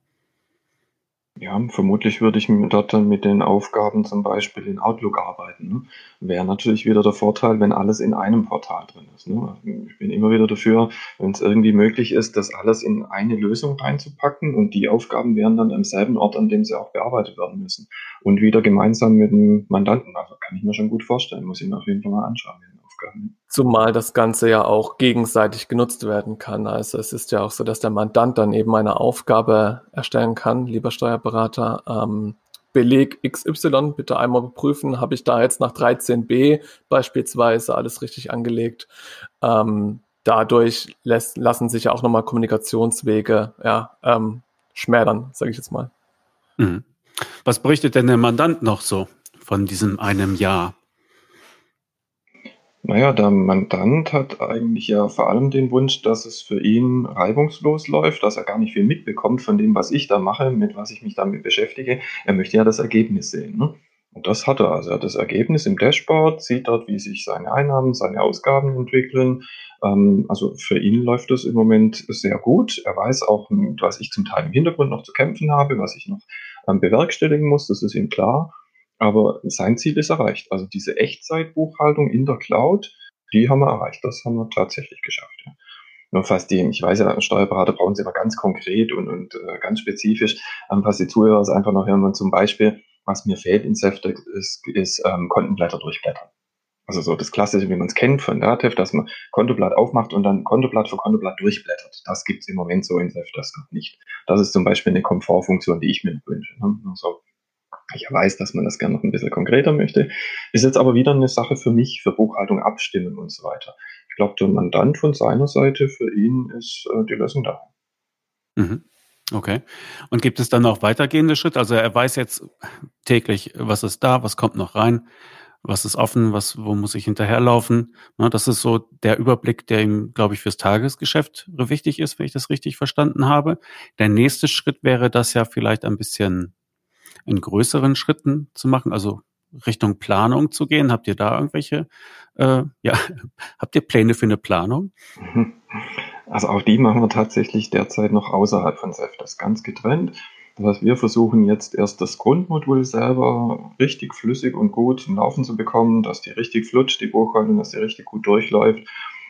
Ja, vermutlich würde ich dort dann mit den Aufgaben zum Beispiel in Outlook arbeiten. Ne? Wäre natürlich wieder der Vorteil, wenn alles in einem Portal drin ist. Ne? Ich bin immer wieder dafür, wenn es irgendwie möglich ist, das alles in eine Lösung reinzupacken und die Aufgaben wären dann am selben Ort, an dem sie auch bearbeitet werden müssen. Und wieder gemeinsam mit dem Mandanten. Also kann ich mir schon gut vorstellen, muss ich mir auf jeden Fall mal anschauen.
Aufgaben. Zumal das Ganze ja auch gegenseitig genutzt werden kann. Also es ist ja auch so, dass der Mandant dann eben eine Aufgabe erstellen kann, lieber Steuerberater. Ähm, Beleg XY bitte einmal überprüfen, habe ich da jetzt nach 13b beispielsweise alles richtig angelegt. Ähm, dadurch lässt, lassen sich ja auch nochmal Kommunikationswege ja, ähm, schmälern, sage ich jetzt mal.
Mhm. Was berichtet denn der Mandant noch so von diesem einem Jahr?
Naja, der Mandant hat eigentlich ja vor allem den Wunsch, dass es für ihn reibungslos läuft, dass er gar nicht viel mitbekommt von dem, was ich da mache, mit was ich mich damit beschäftige. Er möchte ja das Ergebnis sehen. Ne? Und das hat er. Also er hat das Ergebnis im Dashboard, sieht dort, wie sich seine Einnahmen, seine Ausgaben entwickeln. Ähm, also für ihn läuft das im Moment sehr gut. Er weiß auch, was ich zum Teil im Hintergrund noch zu kämpfen habe, was ich noch ähm, bewerkstelligen muss, das ist ihm klar. Aber sein Ziel ist erreicht. Also diese Echtzeitbuchhaltung in der Cloud, die haben wir erreicht. Das haben wir tatsächlich geschafft. Ja. Nur fast die, ich weiß ja, Steuerberater brauchen sie immer ganz konkret und, und äh, ganz spezifisch. Ähm, was die Zuhörer es einfach noch hören, man zum Beispiel, was mir fehlt in Safdex ist, ist ähm, Kontenblätter durchblättern. Also so das Klassische, wie man es kennt von Datev, dass man Kontoblatt aufmacht und dann Kontoblatt für Kontoblatt durchblättert. Das gibt es im Moment so in Safdesk noch nicht. Das ist zum Beispiel eine Komfortfunktion, die ich mir wünsche. Ne? Also ich weiß, dass man das gerne noch ein bisschen konkreter möchte. Ist jetzt aber wieder eine Sache für mich, für Buchhaltung abstimmen und so weiter. Ich glaube, der Mandant von seiner Seite, für ihn ist äh, die Lösung da.
Mhm. Okay. Und gibt es dann auch weitergehende Schritte? Also er weiß jetzt täglich, was ist da, was kommt noch rein, was ist offen, was, wo muss ich hinterherlaufen. Ne, das ist so der Überblick, der ihm, glaube ich, fürs Tagesgeschäft wichtig ist, wenn ich das richtig verstanden habe. Der nächste Schritt wäre das ja vielleicht ein bisschen in größeren Schritten zu machen, also Richtung Planung zu gehen? Habt ihr da irgendwelche, äh, (laughs) ja, habt ihr Pläne für eine Planung? (laughs)
Also auch die machen wir tatsächlich derzeit noch außerhalb von SEF, das ganz getrennt. Das heißt, wir versuchen jetzt erst das Grundmodul selber richtig flüssig und gut zum Laufen zu bekommen, dass die richtig flutscht, die Buchhaltung, dass die richtig gut durchläuft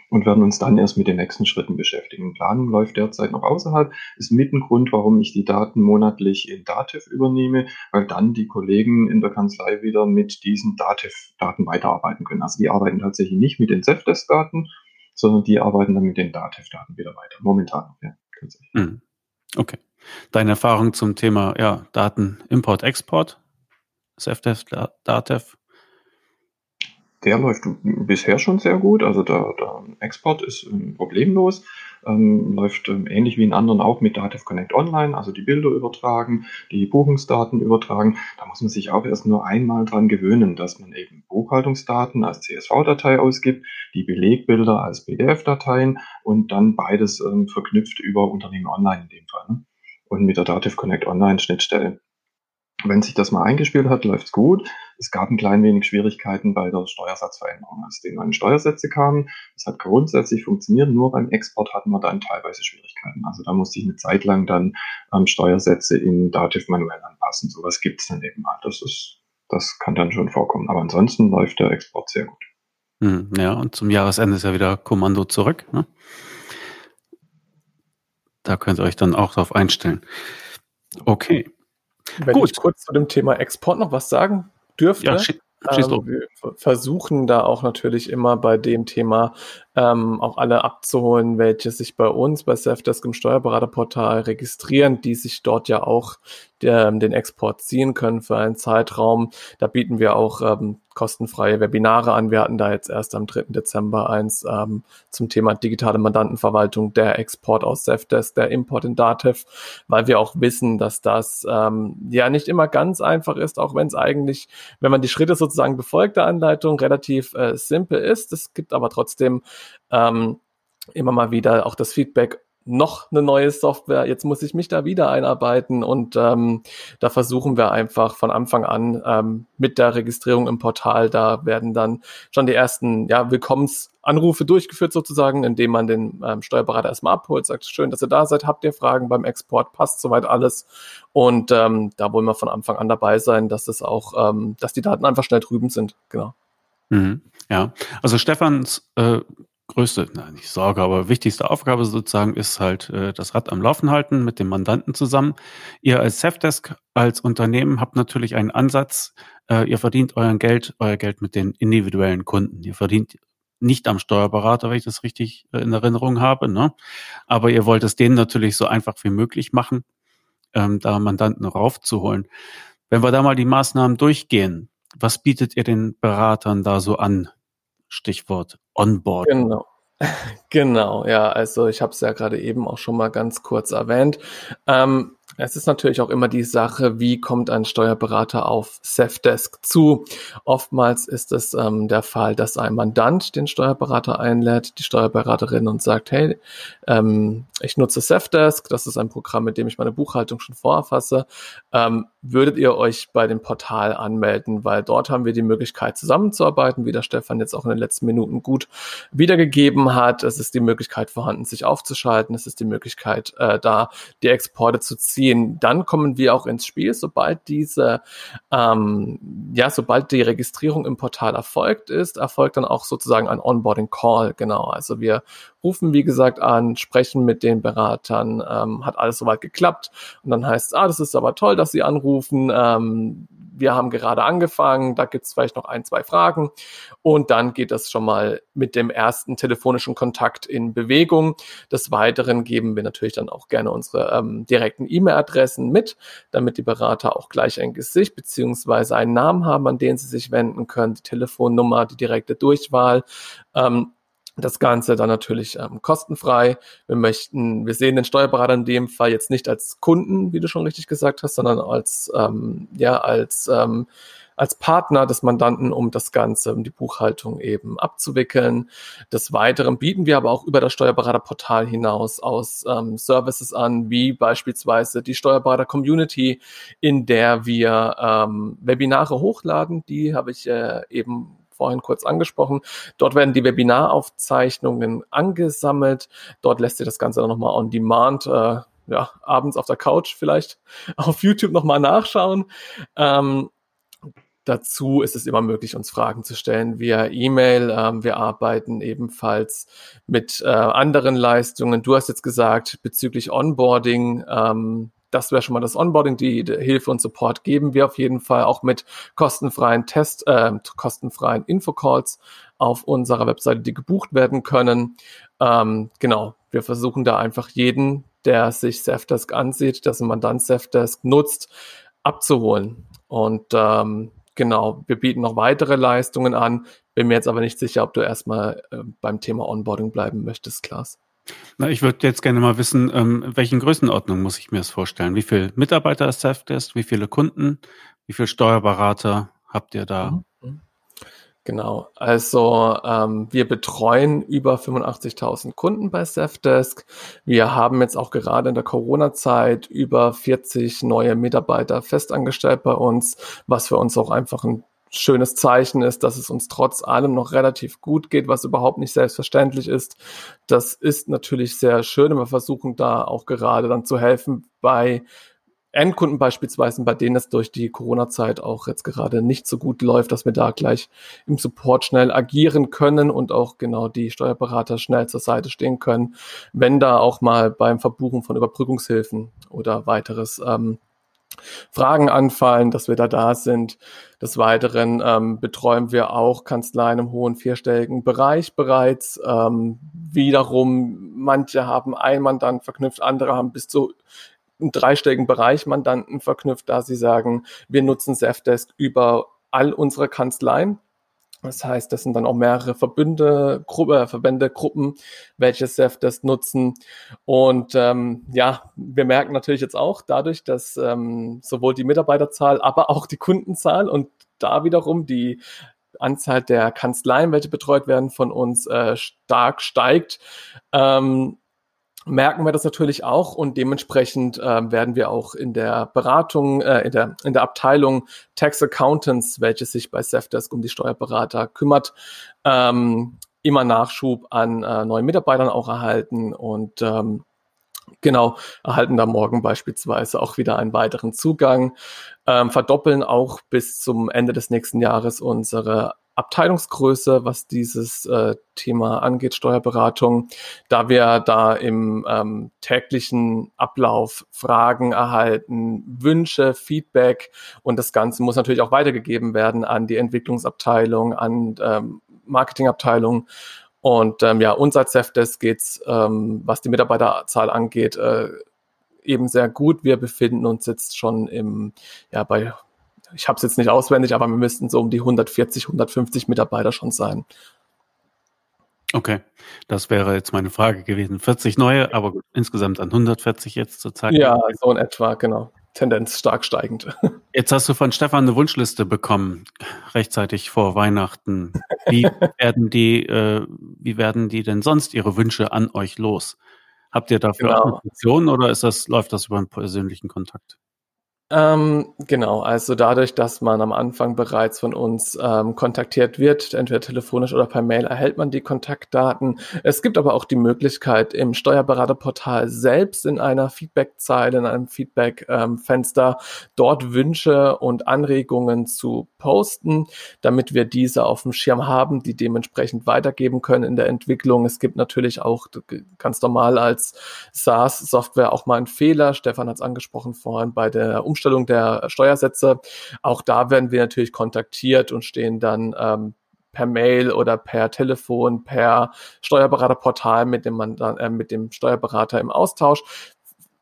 und werden uns dann erst mit den nächsten Schritten beschäftigen. Planung läuft derzeit noch außerhalb, ist mit ein Grund, warum ich die Daten monatlich in Dativ übernehme, weil dann die Kollegen in der Kanzlei wieder mit diesen Dativ-Daten weiterarbeiten können. Also die arbeiten tatsächlich nicht mit den Zefdesk-Daten, sondern die arbeiten dann mit den Dativ-Daten wieder weiter. Momentan, ja,
tatsächlich. Hm. Okay. Deine Erfahrung zum Thema ja, Daten Import, Export, Zefdesk, Dativ?
Der läuft bisher schon sehr gut. Also der, der Export ist ähm, problemlos. Ähm, läuft ähm, ähnlich wie in anderen auch mit Dativ Connect Online, also die Bilder übertragen, die Buchungsdaten übertragen. Da muss man sich auch erst nur einmal dran gewöhnen, dass man eben Buchhaltungsdaten als CSV-Datei ausgibt, die Belegbilder als PDF-Dateien und dann beides ähm, verknüpft über Unternehmen Online in dem Fall. Ne? Und mit der Dativ Connect Online Schnittstelle. Wenn sich das mal eingespielt hat, läuft's gut. Es gab ein klein wenig Schwierigkeiten bei der Steuersatzveränderung, als die neuen Steuersätze kamen. Das hat grundsätzlich funktioniert, nur beim Export hatten wir dann teilweise Schwierigkeiten. Also da musste ich eine Zeit lang dann ähm, Steuersätze in Dativ manuell anpassen. Sowas gibt es dann eben mal. Das ist, das kann dann schon vorkommen. Aber ansonsten läuft der Export sehr gut.
Hm, ja, und zum Jahresende ist ja wieder Kommando zurück. Ne? Da könnt ihr euch dann auch darauf einstellen. Okay.
Wenn Gut. ich kurz zu dem Thema Export noch was sagen dürfte. Ja, ähm, wir versuchen da auch natürlich immer bei dem Thema ähm, auch alle abzuholen, welche sich bei uns bei Safdesk im Steuerberaterportal registrieren, die sich dort ja auch der, den Export ziehen können für einen Zeitraum. Da bieten wir auch ähm, kostenfreie Webinare an. Wir hatten da jetzt erst am 3. Dezember eins ähm, zum Thema digitale Mandantenverwaltung, der Export aus Safdesk, der Import in Dativ, weil wir auch wissen, dass das ähm, ja nicht immer ganz einfach ist, auch wenn es eigentlich, wenn man die Schritte sozusagen befolgt der Anleitung, relativ äh, simpel ist. Es gibt aber trotzdem ähm, immer mal wieder auch das Feedback, noch eine neue Software, jetzt muss ich mich da wieder einarbeiten. Und ähm, da versuchen wir einfach von Anfang an ähm, mit der Registrierung im Portal, da werden dann schon die ersten ja, Willkommensanrufe durchgeführt sozusagen, indem man den ähm, Steuerberater erstmal abholt, sagt, schön, dass ihr da seid, habt ihr Fragen beim Export, passt soweit alles? Und ähm, da wollen wir von Anfang an dabei sein, dass es auch, ähm, dass die Daten einfach schnell drüben sind, genau.
Mhm, ja, also Stefans äh, größte, nein, nicht Sorge, aber wichtigste Aufgabe sozusagen ist halt äh, das Rad am Laufen halten mit dem Mandanten zusammen. Ihr als Safdesk, als Unternehmen habt natürlich einen Ansatz. Äh, ihr verdient euer Geld, euer Geld mit den individuellen Kunden. Ihr verdient nicht am Steuerberater, wenn ich das richtig äh, in Erinnerung habe, ne? Aber ihr wollt es denen natürlich so einfach wie möglich machen, ähm, da Mandanten raufzuholen. Wenn wir da mal die Maßnahmen durchgehen, was bietet ihr den Beratern da so an? Stichwort Onboard.
Genau. (laughs) Genau, ja, also ich habe es ja gerade eben auch schon mal ganz kurz erwähnt. Ähm, es ist natürlich auch immer die Sache, wie kommt ein Steuerberater auf Safdesk zu. Oftmals ist es ähm, der Fall, dass ein Mandant den Steuerberater einlädt, die Steuerberaterin und sagt, hey, ähm, ich nutze Safdesk, das ist ein Programm, mit dem ich meine Buchhaltung schon vorfasse. Ähm, würdet ihr euch bei dem Portal anmelden, weil dort haben wir die Möglichkeit zusammenzuarbeiten, wie der Stefan jetzt auch in den letzten Minuten gut wiedergegeben hat. Es ist die Möglichkeit vorhanden, sich aufzuschalten. Es ist die Möglichkeit, äh, da die Exporte zu ziehen ziehen. Dann kommen wir auch ins Spiel, sobald diese, ähm, ja, sobald die Registrierung im Portal erfolgt ist, erfolgt dann auch sozusagen ein Onboarding Call. Genau. Also wir rufen, wie gesagt, an, sprechen mit den Beratern, ähm, hat alles soweit geklappt. Und dann heißt es, ah, das ist aber toll, dass Sie anrufen. Ähm, wir haben gerade angefangen, da gibt es vielleicht noch ein, zwei Fragen und dann geht das schon mal mit dem ersten telefonischen Kontakt in Bewegung. Des Weiteren geben wir natürlich dann auch gerne unsere ähm, direkten E-Mail-Adressen mit, damit die Berater auch gleich ein Gesicht beziehungsweise einen Namen haben, an den sie sich wenden können, die Telefonnummer, die direkte Durchwahl. Ähm, das Ganze dann natürlich ähm, kostenfrei. Wir möchten, wir sehen den Steuerberater in dem Fall jetzt nicht als Kunden, wie du schon richtig gesagt hast, sondern als ähm, ja als ähm, als Partner des Mandanten, um das Ganze, um die Buchhaltung eben abzuwickeln. Des Weiteren bieten wir aber auch über das Steuerberaterportal hinaus aus ähm, Services an, wie beispielsweise die Steuerberater-Community, in der wir ähm, Webinare hochladen. Die habe ich äh, eben vorhin kurz angesprochen. Dort werden die Webinaraufzeichnungen angesammelt. Dort lässt sich das Ganze dann nochmal on demand, äh, ja, abends auf der Couch vielleicht (laughs) auf YouTube nochmal nachschauen. Ähm, Dazu ist es immer möglich, uns Fragen zu stellen via E-Mail. Ähm, wir arbeiten ebenfalls mit äh, anderen Leistungen. Du hast jetzt gesagt, bezüglich Onboarding, ähm, das wäre schon mal das Onboarding. Die, die, Hilfe und Support geben wir auf jeden Fall auch mit kostenfreien Test, äh, kostenfreien Infocalls auf unserer Webseite, die gebucht werden können. Ähm, genau, wir versuchen da einfach jeden, der sich Safdesk ansieht, dass man dann Safdesk nutzt, abzuholen. Und ähm, genau, wir bieten noch weitere Leistungen an. Bin mir jetzt aber nicht sicher, ob du erstmal äh, beim Thema Onboarding bleiben möchtest, Klaas.
Na, ich würde jetzt gerne mal wissen, ähm, welchen Größenordnung muss ich mir das vorstellen? Wie viele Mitarbeiter ist Safdesk? Wie viele Kunden? Wie viele Steuerberater habt ihr da? Mhm.
Genau, also ähm, wir betreuen über 85.000 Kunden bei Safdesk. Wir haben jetzt auch gerade in der Corona-Zeit über 40 neue Mitarbeiter festangestellt bei uns, was für uns auch einfach ein schönes Zeichen ist, dass es uns trotz allem noch relativ gut geht, was überhaupt nicht selbstverständlich ist. Das ist natürlich sehr schön und wir versuchen da auch gerade dann zu helfen bei Endkunden beispielsweise, bei denen es durch die Corona-Zeit auch jetzt gerade nicht so gut läuft, dass wir da gleich im Support schnell agieren können und auch genau die Steuerberater schnell zur Seite stehen können, wenn da auch mal beim Verbuchen von Überbrückungshilfen oder weiteres ähm, Fragen anfallen, dass wir da da sind. Des Weiteren ähm, betreuen wir auch Kanzleien im hohen vierstelligen Bereich bereits. Ähm, wiederum, manche haben ein Mandant verknüpft, andere haben bis zu einen dreistelligen Bereich Mandanten verknüpft, da sie sagen, wir nutzen Zefdesk über all unsere Kanzleien. Das heißt, das sind dann auch mehrere Verbünde, Gruppe, Verbände, Gruppen, welche SEF das nutzen. Und ähm, ja, wir merken natürlich jetzt auch dadurch, dass ähm, sowohl die Mitarbeiterzahl, aber auch die Kundenzahl und da wiederum die Anzahl der Kanzleien, welche betreut werden von uns, äh, stark steigt. Ähm, merken wir das natürlich auch und dementsprechend äh, werden wir auch in der Beratung, äh, in, der, in der Abteilung Tax Accountants, welche sich bei Safdesk um die Steuerberater kümmert, ähm, immer Nachschub an äh, neuen Mitarbeitern auch erhalten und ähm, Genau, erhalten da morgen beispielsweise auch wieder einen weiteren Zugang, ähm, verdoppeln auch bis zum Ende des nächsten Jahres unsere Abteilungsgröße, was dieses äh, Thema angeht, Steuerberatung, da wir da im ähm, täglichen Ablauf Fragen erhalten, Wünsche, Feedback und das Ganze muss natürlich auch weitergegeben werden an die Entwicklungsabteilung, an ähm, Marketingabteilung. Und ähm, ja, uns als Cefdes geht's, ähm, was die Mitarbeiterzahl angeht, äh, eben sehr gut. Wir befinden uns jetzt schon im, ja, bei ich habe es jetzt nicht auswendig, aber wir müssten so um die 140, 150 Mitarbeiter schon sein.
Okay, das wäre jetzt meine Frage gewesen. 40 neue, aber insgesamt an 140 jetzt zurzeit.
Ja, so in etwa, genau. Tendenz stark steigend. (laughs)
Jetzt hast du von Stefan eine Wunschliste bekommen, rechtzeitig vor Weihnachten. Wie (laughs) werden die, äh, wie werden die denn sonst ihre Wünsche an euch los? Habt ihr dafür genau. eine Funktion oder ist das, läuft das über einen persönlichen Kontakt?
Ähm, genau, also dadurch, dass man am Anfang bereits von uns ähm, kontaktiert wird, entweder telefonisch oder per Mail, erhält man die Kontaktdaten. Es gibt aber auch die Möglichkeit, im Steuerberaterportal selbst in einer Feedbackzeile, in einem Feedback-Fenster, ähm, dort Wünsche und Anregungen zu posten, damit wir diese auf dem Schirm haben, die dementsprechend weitergeben können in der Entwicklung. Es gibt natürlich auch ganz normal als SaaS-Software auch mal einen Fehler. Stefan hat es angesprochen vorhin bei der Umstellung Umstellung der Steuersätze. Auch da werden wir natürlich kontaktiert und stehen dann ähm, per Mail oder per Telefon, per Steuerberaterportal mit dem, Mandan äh, mit dem Steuerberater im Austausch.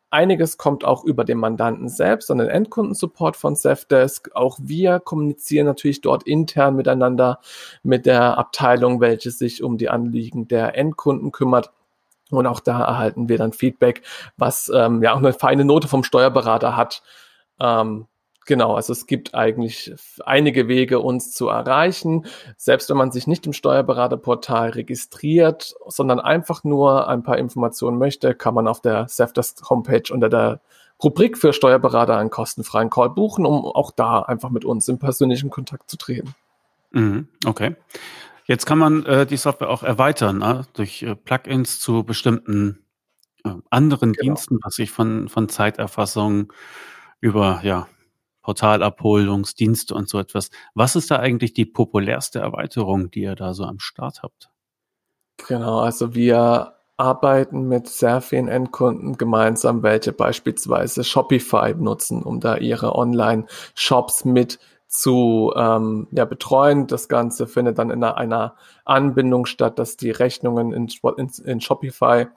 Einiges kommt auch über den Mandanten selbst und den Endkundensupport von Safdesk. Auch wir kommunizieren natürlich dort intern miteinander mit der Abteilung, welche sich um die Anliegen der Endkunden kümmert. Und auch da erhalten wir dann Feedback, was ähm, ja auch eine feine Note vom Steuerberater hat, ähm, genau, also es gibt eigentlich einige Wege, uns zu erreichen. Selbst wenn man sich nicht im Steuerberaterportal registriert, sondern einfach nur ein paar Informationen möchte, kann man auf der Safdesk Homepage unter der Rubrik für Steuerberater einen kostenfreien Call buchen, um auch da einfach mit uns in persönlichen Kontakt zu treten.
Mhm, okay. Jetzt kann man äh, die Software auch erweitern ne? durch äh, Plugins zu bestimmten äh, anderen genau. Diensten, was ich von, von Zeiterfassung, über ja, Portalabholungsdienste und so etwas. Was ist da eigentlich die populärste Erweiterung, die ihr da so am Start habt?
Genau, also wir arbeiten mit sehr vielen Endkunden gemeinsam, welche beispielsweise Shopify nutzen, um da ihre Online-Shops mit zu ähm, ja, betreuen. Das Ganze findet dann in einer, Anbindung statt, dass die Rechnungen in, in, in Shopify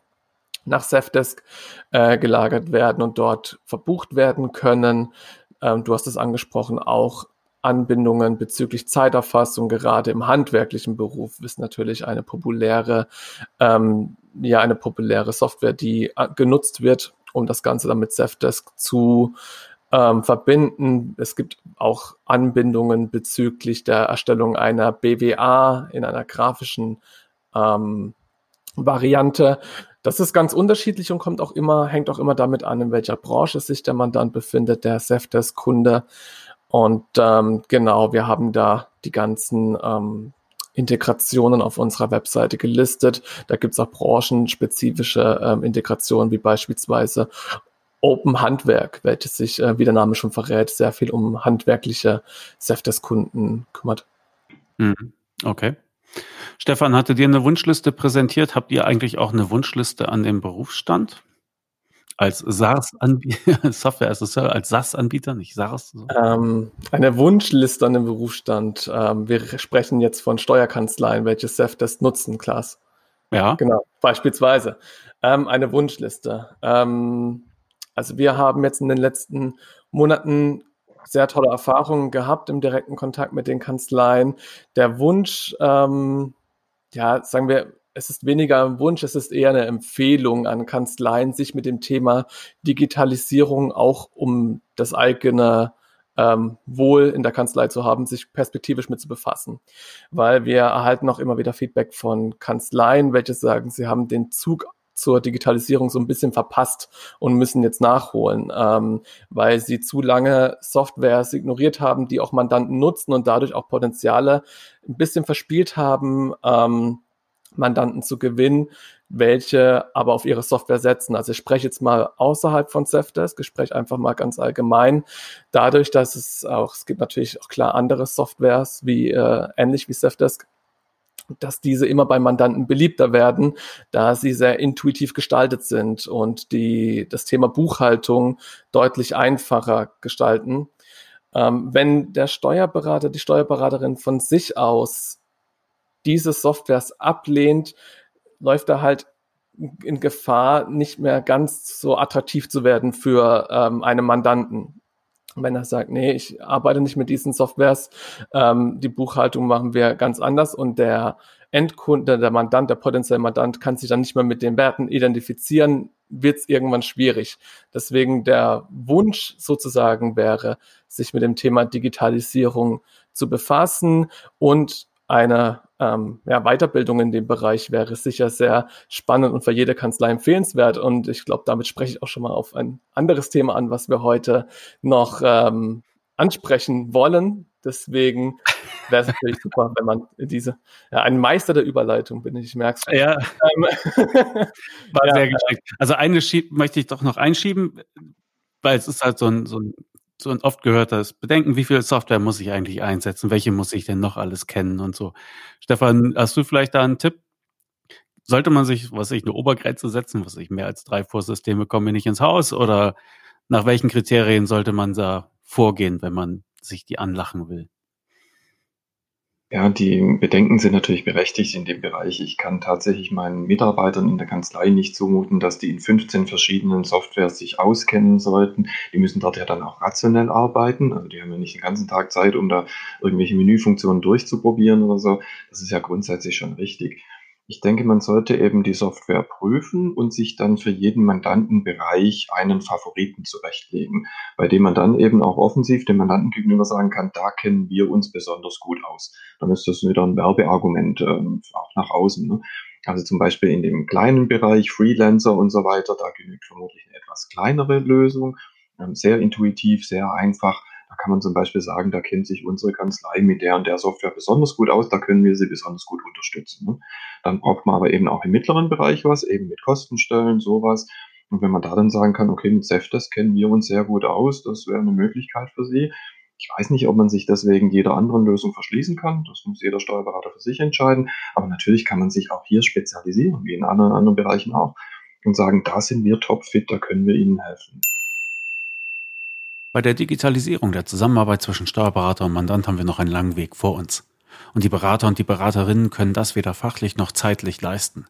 nach Safdesk äh, gelagert werden und dort verbucht werden können. Ähm, du hast es angesprochen, auch Anbindungen bezüglich Zeiterfassung, gerade im handwerklichen Beruf, ist natürlich eine populäre, ähm, ja, eine populäre Software, die äh, genutzt wird, um das Ganze dann mit Safdesk zu ähm, verbinden. Es gibt auch Anbindungen bezüglich der Erstellung einer BWA in einer grafischen ähm, Variante. Das ist ganz unterschiedlich und kommt auch immer, hängt auch immer damit an, in welcher Branche sich der Mandant befindet, der Safdesk-Kunde. Und ähm, genau, wir haben da die ganzen ähm, Integrationen auf unserer Webseite gelistet. Da gibt es auch branchenspezifische ähm, Integrationen, wie beispielsweise Open Handwerk, welches sich, äh, wie der Name schon verrät, sehr viel um handwerkliche Safdesk-Kunden kümmert.
Mhm. Okay. Stefan, hatte dir eine Wunschliste präsentiert? Habt ihr eigentlich auch eine Wunschliste an den Berufsstand? Als SaaS-Anbieter, (laughs) Software as a Service, als SaaS-Anbieter, nicht SaaS? So.
Ähm, eine Wunschliste an den Berufsstand. Ähm, wir sprechen jetzt von Steuerkanzleien, welche Safdesk nutzen, Klaas.
Ja.
Genau, beispielsweise. Ähm, eine Wunschliste. Ähm, also wir haben jetzt in den letzten Monaten sehr tolle Erfahrungen gehabt im direkten Kontakt mit den Kanzleien. Der Wunsch, ähm, ja, sagen wir, es ist weniger ein Wunsch, es ist eher eine Empfehlung an Kanzleien, sich mit dem Thema Digitalisierung auch um das eigene ähm, Wohl in der Kanzlei zu haben, sich perspektivisch mit zu befassen. Weil wir erhalten auch immer wieder Feedback von Kanzleien, welche sagen, sie haben den Zug zur Digitalisierung so ein bisschen verpasst und müssen jetzt nachholen, ähm, weil sie zu lange Softwares ignoriert haben, die auch Mandanten nutzen und dadurch auch Potenziale ein bisschen verspielt haben. Ähm, Mandanten zu gewinnen, welche aber auf ihre Software setzen. Also ich spreche jetzt mal außerhalb von Safdesk, ich spreche einfach mal ganz allgemein. Dadurch, dass es auch, es gibt natürlich auch klar andere Softwares, wie äh, ähnlich wie Safdesk, dass diese immer bei Mandanten beliebter werden, da sie sehr intuitiv gestaltet sind und die das Thema Buchhaltung deutlich einfacher gestalten. Ähm, wenn der Steuerberater, die Steuerberaterin von sich aus diese Softwares ablehnt, läuft er halt in Gefahr, nicht mehr ganz so attraktiv zu werden für ähm, einen Mandanten. Wenn er sagt, nee, ich arbeite nicht mit diesen Softwares, ähm, die Buchhaltung machen wir ganz anders und der Endkunde, der Mandant, der potenzielle Mandant kann sich dann nicht mehr mit den Werten identifizieren, wird es irgendwann schwierig. Deswegen der Wunsch sozusagen wäre, sich mit dem Thema Digitalisierung zu befassen und eine ähm, ja, Weiterbildung in dem Bereich wäre sicher sehr spannend und für jede Kanzlei empfehlenswert. Und ich glaube, damit spreche ich auch schon mal auf ein anderes Thema an, was wir heute noch ähm, ansprechen wollen. Deswegen wäre es natürlich (laughs) super, wenn man diese, ja, ein Meister der Überleitung bin ich, ich merke es.
Ja, ähm, war (laughs) ja, sehr geschickt. Also eine Schieb möchte ich doch noch einschieben, weil es ist halt so ein, so ein so oft gehörtes Bedenken, wie viel Software muss ich eigentlich einsetzen? Welche muss ich denn noch alles kennen und so? Stefan, hast du vielleicht da einen Tipp? Sollte man sich, was ich, eine Obergrenze setzen, was ich, mehr als drei Vorsysteme kommen mir nicht ins Haus? Oder nach welchen Kriterien sollte man da vorgehen, wenn man sich die anlachen will?
Ja, die Bedenken sind natürlich berechtigt in dem Bereich. Ich kann tatsächlich meinen Mitarbeitern in der Kanzlei nicht zumuten, dass die in 15 verschiedenen Softwares sich auskennen sollten. Die müssen dort ja dann auch rationell arbeiten. Also die haben ja nicht den ganzen Tag Zeit, um da irgendwelche Menüfunktionen durchzuprobieren oder so. Das ist ja grundsätzlich schon richtig. Ich denke, man sollte eben die Software prüfen und sich dann für jeden Mandantenbereich einen Favoriten zurechtlegen, bei dem man dann eben auch offensiv dem Mandanten gegenüber sagen kann, da kennen wir uns besonders gut aus. Dann ist das wieder ein Werbeargument, ähm, auch nach außen. Ne? Also zum Beispiel in dem kleinen Bereich Freelancer und so weiter, da genügt vermutlich eine etwas kleinere Lösung, ähm, sehr intuitiv, sehr einfach. Da kann man zum Beispiel sagen, da kennt sich unsere Kanzlei mit der und der Software besonders gut aus, da können wir sie besonders gut unterstützen. Ne? Dann braucht man aber eben auch im mittleren Bereich was, eben mit Kostenstellen, sowas. Und wenn man da dann sagen kann, okay, mit Safdesk kennen wir uns sehr gut aus, das wäre eine Möglichkeit für Sie. Ich weiß nicht, ob man sich deswegen jeder anderen Lösung verschließen kann. Das muss jeder Steuerberater für sich entscheiden. Aber natürlich kann man sich auch hier spezialisieren, wie in anderen, anderen Bereichen auch. Und sagen, da sind wir topfit, da können wir Ihnen helfen.
Bei der Digitalisierung der Zusammenarbeit zwischen Steuerberater und Mandant haben wir noch einen langen Weg vor uns. Und die Berater und die Beraterinnen können das weder fachlich noch zeitlich leisten.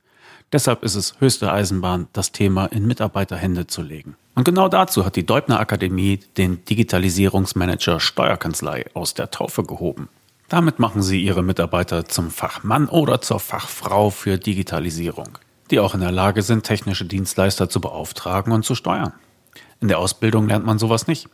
Deshalb ist es höchste Eisenbahn, das Thema in Mitarbeiterhände zu legen. Und genau dazu hat die Deubner Akademie den Digitalisierungsmanager Steuerkanzlei aus der Taufe gehoben. Damit machen sie ihre Mitarbeiter zum Fachmann oder zur Fachfrau für Digitalisierung, die auch in der Lage sind, technische Dienstleister zu beauftragen und zu steuern. In der Ausbildung lernt man sowas nicht.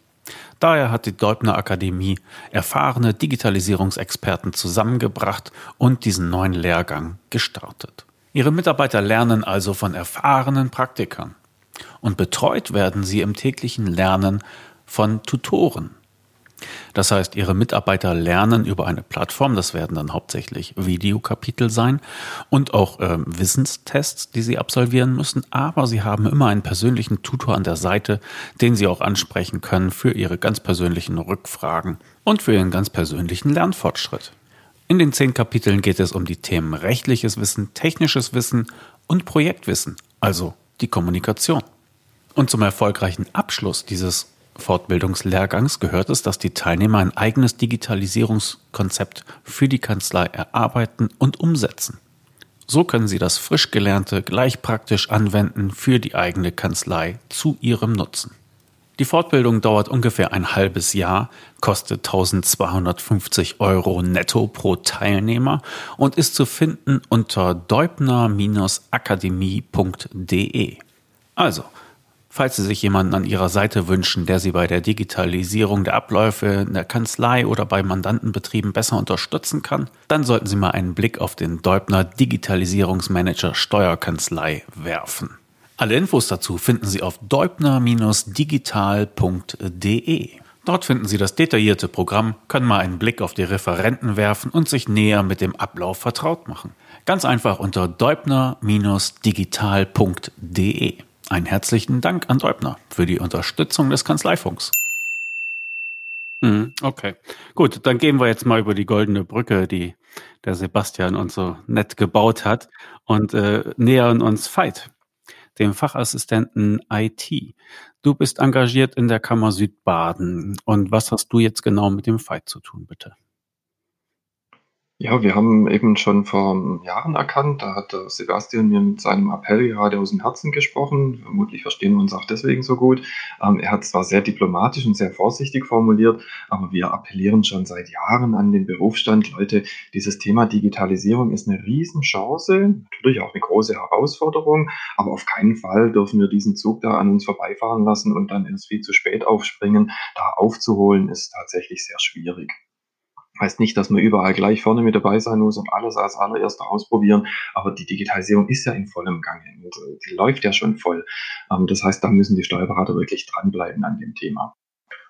Daher hat die Deubner Akademie erfahrene Digitalisierungsexperten zusammengebracht und diesen neuen Lehrgang gestartet. Ihre Mitarbeiter lernen also von erfahrenen Praktikern und betreut werden sie im täglichen Lernen von Tutoren. Das heißt, Ihre Mitarbeiter lernen über eine Plattform, das werden dann hauptsächlich Videokapitel sein und auch äh, Wissenstests, die Sie absolvieren müssen, aber Sie haben immer einen persönlichen Tutor an der Seite, den Sie auch ansprechen können für Ihre ganz persönlichen Rückfragen und für Ihren ganz persönlichen Lernfortschritt. In den zehn Kapiteln geht es um die Themen rechtliches Wissen, technisches Wissen und Projektwissen, also die Kommunikation. Und zum erfolgreichen Abschluss dieses Fortbildungslehrgangs gehört es, dass die Teilnehmer ein eigenes Digitalisierungskonzept für die Kanzlei erarbeiten und umsetzen. So können sie das frisch Gelernte gleich praktisch anwenden für die eigene Kanzlei zu ihrem Nutzen. Die Fortbildung dauert ungefähr ein halbes Jahr, kostet 1250 Euro netto pro Teilnehmer und ist zu finden unter deubner-akademie.de. Also, Falls Sie sich jemanden an Ihrer Seite wünschen, der Sie bei der Digitalisierung der Abläufe in der Kanzlei oder bei Mandantenbetrieben besser unterstützen kann, dann sollten Sie mal einen Blick auf den Deubner Digitalisierungsmanager Steuerkanzlei werfen. Alle Infos dazu finden Sie auf deubner-digital.de. Dort finden Sie das detaillierte Programm, können mal einen Blick auf die Referenten werfen und sich näher mit dem Ablauf vertraut machen. Ganz einfach unter deubner-digital.de. Einen herzlichen Dank an Deubner für die Unterstützung des Kanzleifunks. Mhm, okay, gut, dann gehen wir jetzt mal über die goldene Brücke, die der Sebastian uns so nett gebaut hat und äh, nähern uns Veit, dem Fachassistenten IT. Du bist engagiert in der Kammer Südbaden und was hast du jetzt genau mit dem Veit zu tun, bitte?
Ja, wir haben eben schon vor Jahren erkannt, da hat Sebastian mir mit seinem Appell gerade aus dem Herzen gesprochen. Vermutlich verstehen wir uns auch deswegen so gut. Ähm, er hat zwar sehr diplomatisch und sehr vorsichtig formuliert, aber wir appellieren schon seit Jahren an den Berufsstand. Leute, dieses Thema Digitalisierung ist eine Riesenchance, natürlich auch eine große Herausforderung, aber auf keinen Fall dürfen wir diesen Zug da an uns vorbeifahren lassen und dann erst viel zu spät aufspringen. Da aufzuholen ist tatsächlich sehr schwierig. Heißt nicht, dass man überall gleich vorne mit dabei sein muss und alles als allererster ausprobieren, aber die Digitalisierung ist ja in vollem Gange äh, die läuft ja schon voll. Ähm, das heißt, da müssen die Steuerberater wirklich dranbleiben an dem Thema.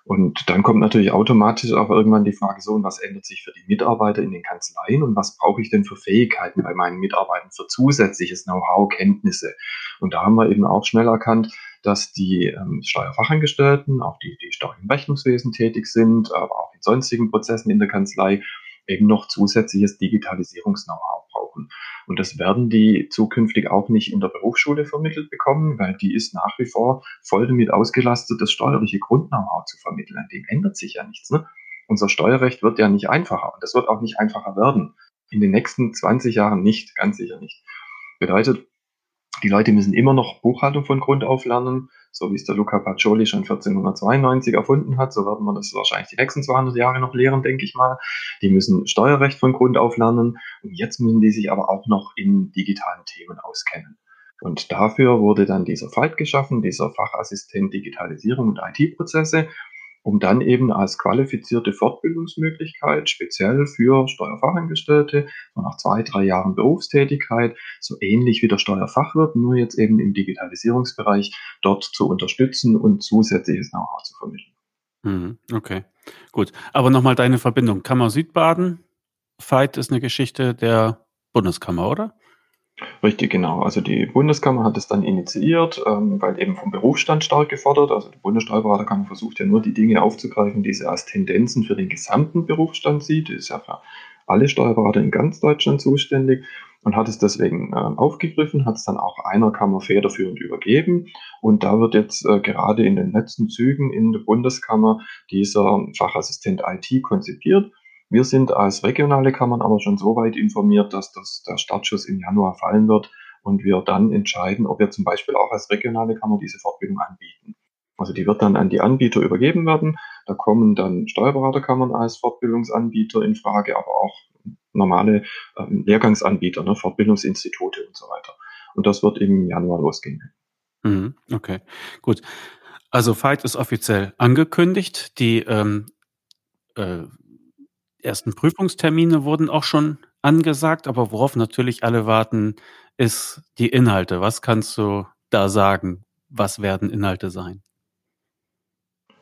Und dann kommt natürlich automatisch auch irgendwann die Frage so, und was ändert sich für die Mitarbeiter in den Kanzleien und was brauche ich denn für Fähigkeiten bei meinen Mitarbeitern für zusätzliches Know-how, Kenntnisse? Und da haben wir eben auch schnell erkannt, dass die ähm, Steuerfachangestellten, auch die, die stark im Rechnungswesen tätig sind, aber auch in sonstigen Prozessen in der Kanzlei, eben noch zusätzliches Digitalisierungs-Know-how brauchen. Und das werden die zukünftig auch nicht in der Berufsschule vermittelt bekommen, weil die ist nach wie vor voll damit ausgelastet, das steuerliche Grund-Know-how zu vermitteln. An dem ändert sich ja nichts. Ne? Unser Steuerrecht wird ja nicht einfacher und das wird auch nicht einfacher werden. In den nächsten 20 Jahren nicht, ganz sicher nicht. Bedeutet, die Leute müssen immer noch Buchhaltung von Grund auf lernen, so wie es der Luca Pacioli schon 1492 erfunden hat. So werden wir das wahrscheinlich die nächsten 200 Jahre noch lehren, denke ich mal. Die müssen Steuerrecht von Grund auf lernen und jetzt müssen die sich aber auch noch in digitalen Themen auskennen. Und dafür wurde dann dieser Fight geschaffen, dieser Fachassistent Digitalisierung und IT-Prozesse um dann eben als qualifizierte Fortbildungsmöglichkeit, speziell für Steuerfachangestellte, so nach zwei, drei Jahren Berufstätigkeit, so ähnlich wie der Steuerfachwirt, nur jetzt eben im Digitalisierungsbereich dort zu unterstützen und zusätzliches Know-how zu vermitteln.
Mhm, okay, gut. Aber nochmal deine Verbindung. Kammer Südbaden, Veit ist eine Geschichte der Bundeskammer, oder?
Richtig, genau. Also die Bundeskammer hat es dann initiiert, ähm, weil eben vom Berufsstand stark gefordert. Also die Bundessteuerberaterkammer versucht ja nur die Dinge aufzugreifen, die sie als Tendenzen für den gesamten Berufsstand sieht. Die ist ja für alle Steuerberater in ganz Deutschland zuständig und hat es deswegen äh, aufgegriffen, hat es dann auch einer Kammer federführend übergeben. Und da wird jetzt äh, gerade in den letzten Zügen in der Bundeskammer dieser Fachassistent IT konzipiert. Wir sind als regionale Kammern aber schon so weit informiert, dass das, der Startschuss im Januar fallen wird und wir dann entscheiden, ob wir zum Beispiel auch als regionale Kammer diese Fortbildung anbieten. Also die wird dann an die Anbieter übergeben werden. Da kommen dann Steuerberaterkammern als Fortbildungsanbieter in Frage, aber auch normale ähm, Lehrgangsanbieter, ne, Fortbildungsinstitute und so weiter. Und das wird im Januar losgehen.
Mhm, okay, gut. Also Fight ist offiziell angekündigt. Die ähm, äh, ersten Prüfungstermine wurden auch schon angesagt, aber worauf natürlich alle warten, ist die Inhalte. Was kannst du da sagen? Was werden Inhalte sein?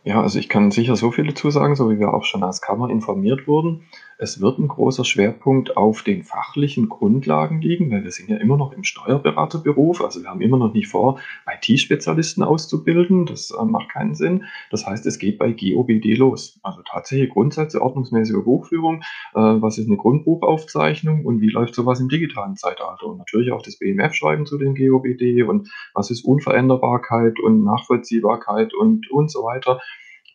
Ja, also ich kann sicher so viel dazu sagen, so wie wir auch schon als Kammer informiert wurden. Es wird ein großer Schwerpunkt auf den fachlichen Grundlagen liegen, weil wir sind ja immer noch im Steuerberaterberuf. Also wir haben immer noch nicht vor, IT-Spezialisten auszubilden. Das äh, macht keinen Sinn. Das heißt, es geht bei GOBD los. Also tatsächlich Grundsätze ordnungsmäßige Buchführung. Äh, was ist eine Grundbuchaufzeichnung und wie läuft sowas im digitalen Zeitalter? Und natürlich auch das BMF-Schreiben zu den GOBD und was ist Unveränderbarkeit und Nachvollziehbarkeit und, und so weiter.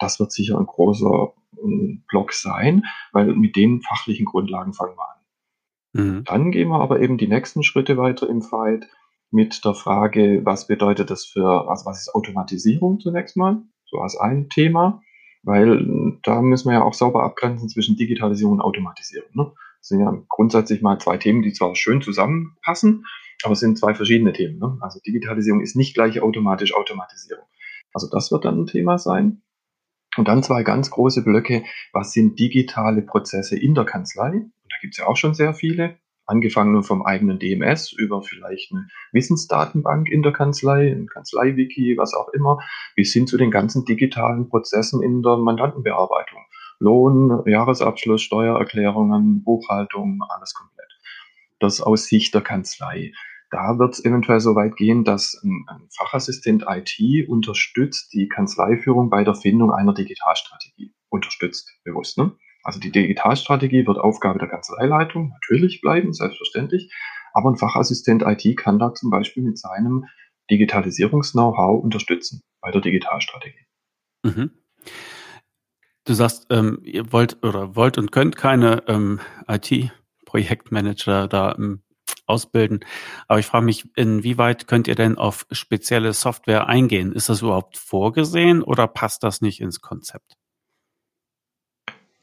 Das wird sicher ein großer ähm, Block sein, weil mit den fachlichen Grundlagen fangen wir an. Mhm. Dann gehen wir aber eben die nächsten Schritte weiter im Fight mit der Frage, was bedeutet das für, also was ist Automatisierung zunächst mal, so als ein Thema, weil äh, da müssen wir ja auch sauber abgrenzen zwischen Digitalisierung und Automatisierung. Ne? Das sind ja grundsätzlich mal zwei Themen, die zwar schön zusammenpassen, aber es sind zwei verschiedene Themen. Ne? Also Digitalisierung ist nicht gleich automatisch Automatisierung. Also das wird dann ein Thema sein. Und dann zwei ganz große Blöcke. Was sind digitale Prozesse in der Kanzlei? Und da gibt es ja auch schon sehr viele. Angefangen vom eigenen DMS über vielleicht eine Wissensdatenbank in der Kanzlei, ein Kanzleiwiki, was auch immer, bis hin zu den ganzen digitalen Prozessen in der Mandantenbearbeitung. Lohn, Jahresabschluss, Steuererklärungen, Buchhaltung, alles komplett. Das aus Sicht der Kanzlei. Da wird es eventuell so weit gehen, dass ein, ein, Fachassistent IT unterstützt die Kanzleiführung bei der Findung einer Digitalstrategie. Unterstützt, bewusst. Ne? Also die Digitalstrategie wird Aufgabe der Kanzleileitung natürlich bleiben, selbstverständlich. Aber ein Fachassistent IT kann da zum Beispiel mit seinem Digitalisierungs-Know-how unterstützen bei der Digitalstrategie. Mhm.
Du sagst, ähm, ihr wollt oder wollt und könnt keine ähm, IT-Projektmanager da ähm, ausbilden. Aber ich frage mich, inwieweit könnt ihr denn auf spezielle Software eingehen? Ist das überhaupt vorgesehen oder passt das nicht ins Konzept?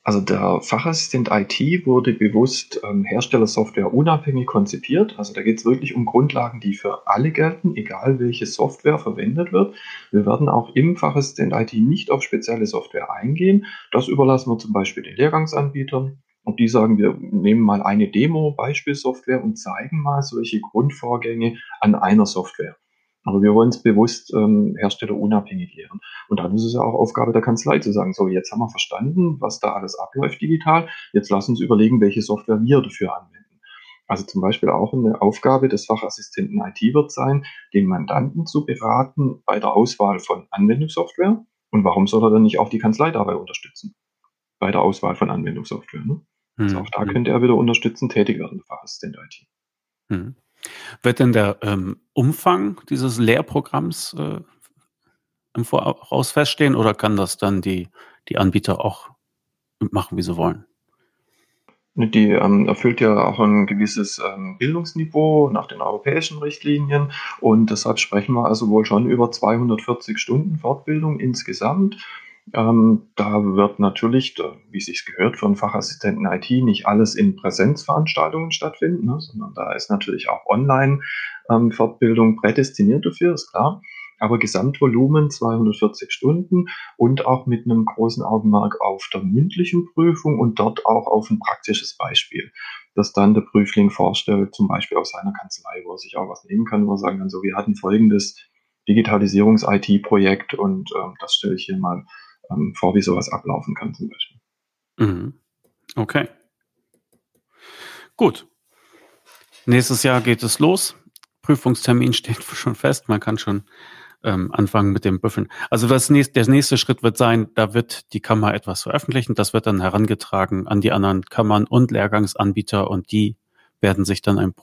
Also der Fachassistent IT wurde bewusst ähm, Herstellersoftware unabhängig konzipiert. Also da geht es wirklich um Grundlagen, die für alle gelten, egal welche Software verwendet wird. Wir werden auch im Fachassistent IT nicht auf spezielle Software eingehen. Das überlassen wir zum Beispiel den Lehrgangsanbietern. Und die sagen, wir nehmen mal eine Demo, Beispielsoftware und zeigen mal solche Grundvorgänge an einer Software. Aber wir wollen es bewusst ähm, herstellerunabhängig lehren. Und dann ist es ja auch Aufgabe der Kanzlei zu sagen, so jetzt haben wir verstanden, was da alles abläuft digital. Jetzt lass uns überlegen, welche Software wir dafür anwenden. Also zum Beispiel auch eine Aufgabe des Fachassistenten IT wird sein, den Mandanten zu beraten bei der Auswahl von Anwendungssoftware. Und warum soll er dann nicht auch die Kanzlei dabei unterstützen? Bei der Auswahl von Anwendungssoftware. Ne? Also auch da mhm. könnte er wieder unterstützend tätig werden, der Fachassistent IT.
Mhm. Wird denn der ähm, Umfang dieses Lehrprogramms äh, im Voraus feststehen oder kann das dann die, die Anbieter auch machen, wie sie wollen?
Die ähm, erfüllt ja auch ein gewisses ähm, Bildungsniveau nach den europäischen Richtlinien und deshalb sprechen wir also wohl schon über 240 Stunden Fortbildung insgesamt. Ähm, da wird natürlich, wie es sich gehört, einen Fachassistenten IT nicht alles in Präsenzveranstaltungen stattfinden, ne, sondern da ist natürlich auch Online-Fortbildung ähm, prädestiniert dafür, ist klar. Aber Gesamtvolumen 240 Stunden und auch mit einem großen Augenmerk auf der mündlichen Prüfung und dort auch auf ein praktisches Beispiel, das dann der Prüfling vorstellt, zum Beispiel aus seiner Kanzlei, wo er sich auch was nehmen kann, wo er sagen kann, so, wir hatten folgendes Digitalisierungs-IT-Projekt und ähm, das stelle ich hier mal ähm, vor, wie sowas ablaufen kann zum Beispiel.
Mhm. Okay. Gut. Nächstes Jahr geht es los. Prüfungstermin (laughs) steht schon fest. Man kann schon ähm, anfangen mit dem Büffeln. Also das nächste, der nächste Schritt wird sein, da wird die Kammer etwas veröffentlichen. Das wird dann herangetragen an die anderen Kammern und Lehrgangsanbieter und die werden sich dann ein,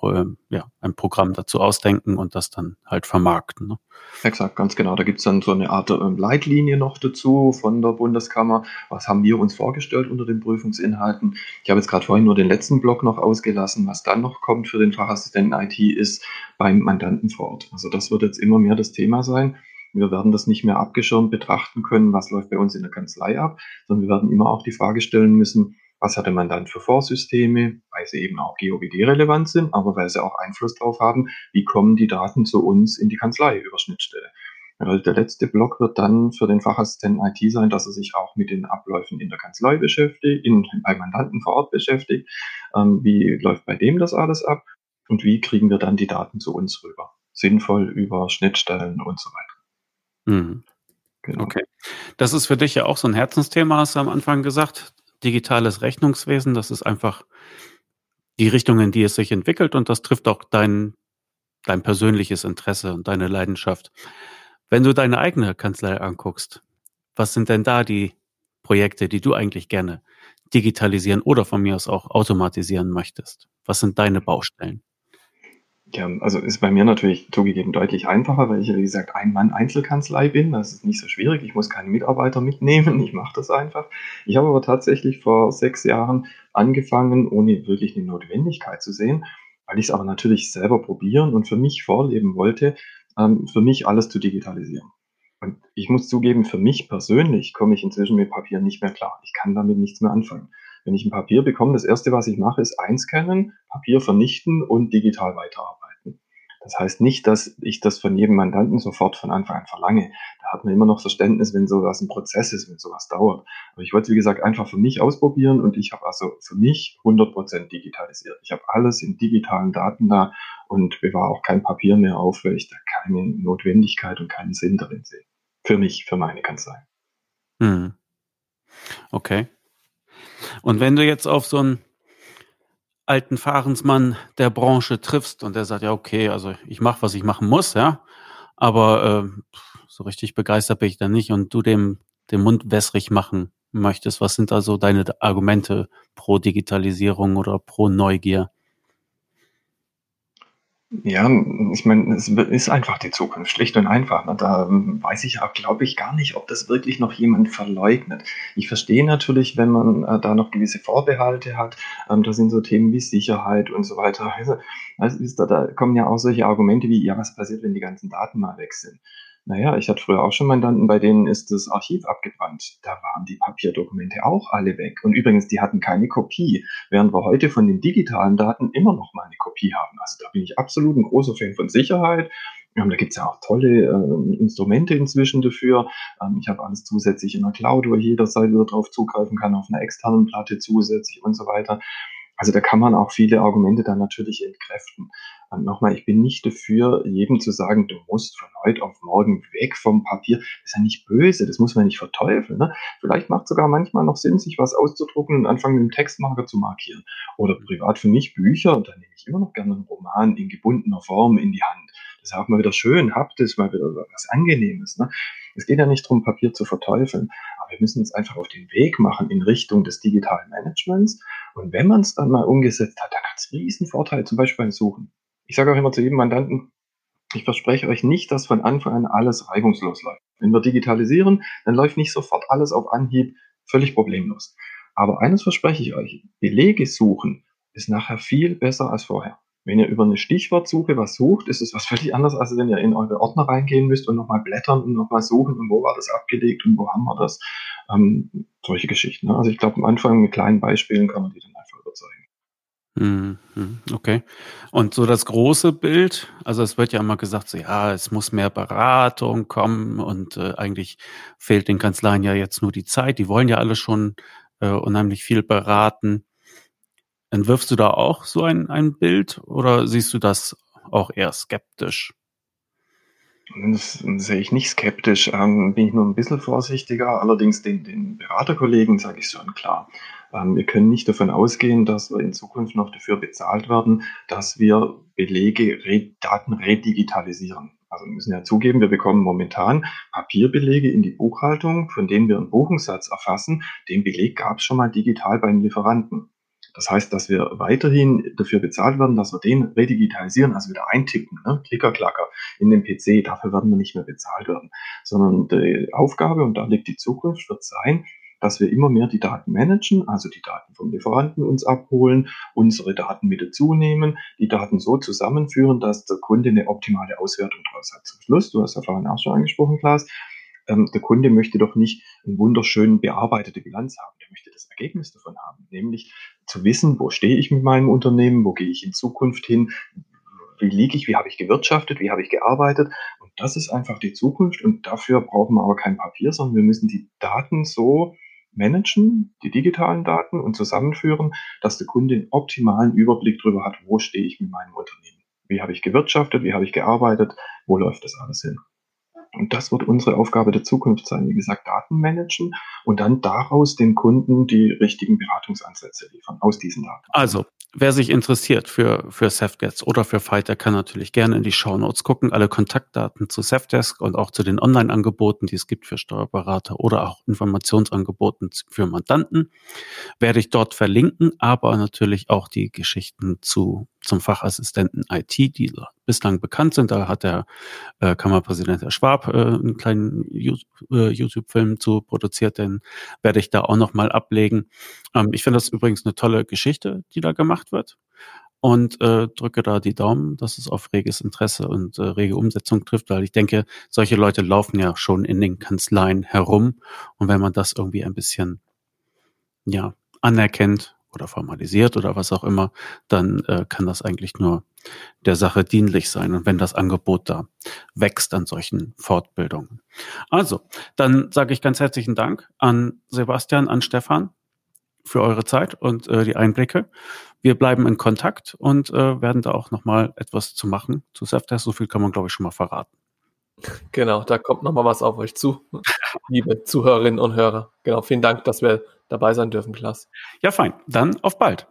ja, ein Programm dazu ausdenken und das dann halt vermarkten. Ne?
Exakt, ganz genau. Da gibt es dann so eine Art ähm, Leitlinie noch dazu von der Bundeskammer. Was haben wir uns vorgestellt unter den Prüfungsinhalten? Ich habe jetzt gerade vorhin nur den letzten Block noch ausgelassen. Was dann noch kommt für den Fachassistenten IT ist beim Mandanten vor Ort. Also das wird jetzt immer mehr das Thema sein. Wir werden das nicht mehr abgeschirmt betrachten können, was läuft bei uns in der Kanzlei ab, sondern wir werden immer auch die Frage stellen müssen, was hatte man dann für Vorsysteme, weil sie eben auch GOBD-relevant sind, aber weil sie auch Einfluss darauf haben, wie kommen die Daten zu uns in die Kanzlei über Schnittstelle. Also der letzte Block wird dann für den Fachassistenten IT sein, dass er sich auch mit den Abläufen in der Kanzlei beschäftigt, in, bei Mandanten vor Ort beschäftigt. Ähm, wie läuft bei dem das alles ab? Und wie kriegen wir dann die Daten zu uns rüber? Sinnvoll über Schnittstellen und so weiter. Mhm.
Genau. Okay. Das ist für dich ja auch so ein Herzensthema, hast du am Anfang gesagt. Digitales Rechnungswesen, das ist einfach die Richtung, in die es sich entwickelt und das trifft auch dein, dein persönliches Interesse und deine Leidenschaft. Wenn du deine eigene Kanzlei anguckst, was sind denn da die Projekte, die du eigentlich gerne digitalisieren oder von mir aus auch automatisieren möchtest? Was sind deine Baustellen?
Ja, also ist bei mir natürlich zugegeben deutlich einfacher, weil ich ja, wie gesagt, Ein-Mann-Einzelkanzlei bin. Das ist nicht so schwierig. Ich muss keine Mitarbeiter mitnehmen. (laughs) Ich mache das einfach. Ich habe aber tatsächlich vor sechs Jahren angefangen, ohne wirklich eine Notwendigkeit zu sehen, weil ich es aber natürlich selber probieren und für mich vorleben wollte, ähm, für mich alles zu digitalisieren. Und ich muss zugeben, für mich persönlich komme ich inzwischen mit Papier nicht mehr klar. Ich kann damit nichts mehr anfangen. Wenn ich ein Papier bekomme, das erste, was ich mache, ist einscannen, Papier vernichten und digital weiterarbeiten. Das heißt nicht, dass ich das von jedem Mandanten sofort von Anfang an verlange. Da hat man immer noch Verständnis, wenn sowas ein Prozess ist, wenn sowas dauert. Aber ich wollte wie gesagt, einfach für mich ausprobieren und ich habe also für mich 100% digitalisiert. Ich habe alles in digitalen Daten da und bewahre auch kein Papier mehr auf, weil ich da keine Notwendigkeit und keinen Sinn darin sehe. Für mich, für meine Kanzlei.
Hm. Okay. Und wenn du jetzt auf so einen alten Fahrensmann der Branche triffst und der sagt, ja, okay, also ich mache, was ich machen muss, ja, aber äh, so richtig begeistert bin ich da nicht und du dem den Mund wässrig machen möchtest, was sind also deine Argumente pro Digitalisierung oder pro Neugier?
Ja, ich meine, es ist einfach die Zukunft, schlicht und einfach. Ne? Da ähm, weiß ich auch, glaube ich, gar nicht, ob das wirklich noch jemand verleugnet. Ich verstehe natürlich, wenn man äh, da noch gewisse Vorbehalte hat, ähm, da sind so Themen wie Sicherheit und so weiter. Also, also da, da kommen ja auch solche Argumente wie, ja, was passiert, wenn die ganzen Daten mal weg sind? Naja, ich hatte früher auch schon Mandanten, bei denen ist das Archiv abgebrannt. Da waren die Papierdokumente auch alle weg. Und übrigens, die hatten keine Kopie, während wir heute von den digitalen Daten immer noch mal eine Kopie haben. Also da bin ich absolut ein großer Fan von Sicherheit. Ähm, da gibt's ja auch tolle äh, Instrumente inzwischen dafür. Ähm, ich habe alles zusätzlich in der Cloud, wo jederzeit wieder drauf zugreifen kann, auf einer externen Platte zusätzlich und so weiter. Also da kann man auch viele Argumente dann natürlich entkräften. Und nochmal, ich bin nicht dafür, jedem zu sagen, du musst von heute auf morgen weg vom Papier. Das ist ja nicht böse, das muss man nicht verteufeln. Ne? Vielleicht macht sogar manchmal noch Sinn, sich was auszudrucken und anfangen mit dem Textmarker zu markieren. Oder privat für mich Bücher, dann nehme ich immer noch gerne einen Roman in gebundener Form in die Hand. Ist auch mal wieder schön, habt es mal wieder was Angenehmes. Ne? Es geht ja nicht darum, Papier zu verteufeln, aber wir müssen uns einfach auf den Weg machen in Richtung des digitalen Managements. Und wenn man es dann mal umgesetzt hat, dann hat es riesen Vorteile, zum Beispiel beim Suchen. Ich sage auch immer zu jedem Mandanten, ich verspreche euch nicht, dass von Anfang an alles reibungslos läuft. Wenn wir digitalisieren, dann läuft nicht sofort alles auf Anhieb völlig problemlos. Aber eines verspreche ich euch, Belege suchen ist nachher viel besser als vorher. Wenn ihr über eine Stichwortsuche was sucht, ist es was völlig anderes, als wenn ihr in eure Ordner reingehen müsst und nochmal blättern und nochmal suchen und wo war das abgelegt und wo haben wir das. Ähm, solche Geschichten. Ne? Also ich glaube, am Anfang mit kleinen Beispielen kann man die dann einfach überzeugen.
Mhm, okay. Und so das große Bild, also es wird ja immer gesagt, so ja, es muss mehr Beratung kommen und äh, eigentlich fehlt den Kanzleien ja jetzt nur die Zeit. Die wollen ja alle schon äh, unheimlich viel beraten. Entwirfst du da auch so ein, ein Bild oder siehst du das auch eher skeptisch?
Das sehe ich nicht skeptisch, ähm, bin ich nur ein bisschen vorsichtiger. Allerdings den, den Beraterkollegen sage ich schon klar. Ähm, wir können nicht davon ausgehen, dass wir in Zukunft noch dafür bezahlt werden, dass wir Belege, Re Daten redigitalisieren. Also wir müssen ja zugeben, wir bekommen momentan Papierbelege in die Buchhaltung, von denen wir einen Buchungssatz erfassen. Den Beleg gab es schon mal digital beim Lieferanten. Das heißt, dass wir weiterhin dafür bezahlt werden, dass wir den redigitalisieren, also wieder eintippen, ne? Klicker, Klacker in den PC. Dafür werden wir nicht mehr bezahlt werden, sondern die Aufgabe, und da liegt die Zukunft, wird sein, dass wir immer mehr die Daten managen, also die Daten vom Lieferanten uns abholen, unsere Daten mit dazu nehmen, die Daten so zusammenführen, dass der Kunde eine optimale Auswertung daraus hat. Zum Schluss, du hast ja vorhin auch schon angesprochen, Klaas, ähm, der Kunde möchte doch nicht eine wunderschön bearbeitete Bilanz haben, der möchte Ergebnis davon haben, nämlich zu wissen, wo stehe ich mit meinem Unternehmen, wo gehe ich in Zukunft hin, wie liege ich, wie habe ich gewirtschaftet, wie habe ich gearbeitet. Und das ist einfach die Zukunft und dafür brauchen wir aber kein Papier, sondern wir müssen die Daten so managen, die digitalen Daten und zusammenführen, dass der Kunde einen optimalen Überblick darüber hat, wo stehe ich mit meinem Unternehmen. Wie habe ich gewirtschaftet, wie habe ich gearbeitet, wo läuft das alles hin. Und das wird unsere Aufgabe der Zukunft sein. Wie gesagt, Daten managen und dann daraus den Kunden die richtigen Beratungsansätze liefern aus diesen Daten.
Also, wer sich interessiert für, für Safdesk oder für Fighter, kann natürlich gerne in die Show Notes gucken. Alle Kontaktdaten zu Safdesk und auch zu den Online-Angeboten, die es gibt für Steuerberater oder auch Informationsangeboten für Mandanten, werde ich dort verlinken, aber natürlich auch die Geschichten zu zum Fachassistenten IT, die bislang bekannt sind. Da hat der äh, Kammerpräsident Herr Schwab äh, einen kleinen äh, YouTube-Film zu produziert, den werde ich da auch nochmal ablegen. Ähm, ich finde das übrigens eine tolle Geschichte, die da gemacht wird. Und äh, drücke da die Daumen, dass es auf reges Interesse und äh, rege Umsetzung trifft, weil ich denke, solche Leute laufen ja schon in den Kanzleien herum. Und wenn man das irgendwie ein bisschen ja, anerkennt oder formalisiert oder was auch immer, dann äh, kann das eigentlich nur der Sache dienlich sein. Und wenn das Angebot da wächst an solchen Fortbildungen. Also, dann sage ich ganz herzlichen Dank an Sebastian, an Stefan für eure Zeit und äh, die Einblicke. Wir bleiben in Kontakt und äh, werden da auch nochmal etwas zu machen zu Self-Test. So viel kann man, glaube ich, schon mal verraten.
Genau, da kommt nochmal was auf euch zu, (laughs) liebe Zuhörerinnen und Hörer. Genau, vielen Dank, dass wir dabei sein dürfen, Klaas.
Ja, fein. Dann auf bald.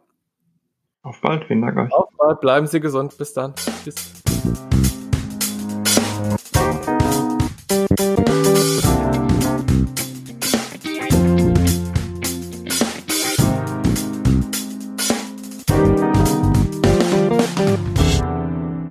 Auf bald, vielen Dank
euch. Auf bald, bleiben Sie gesund. Bis dann. Tschüss.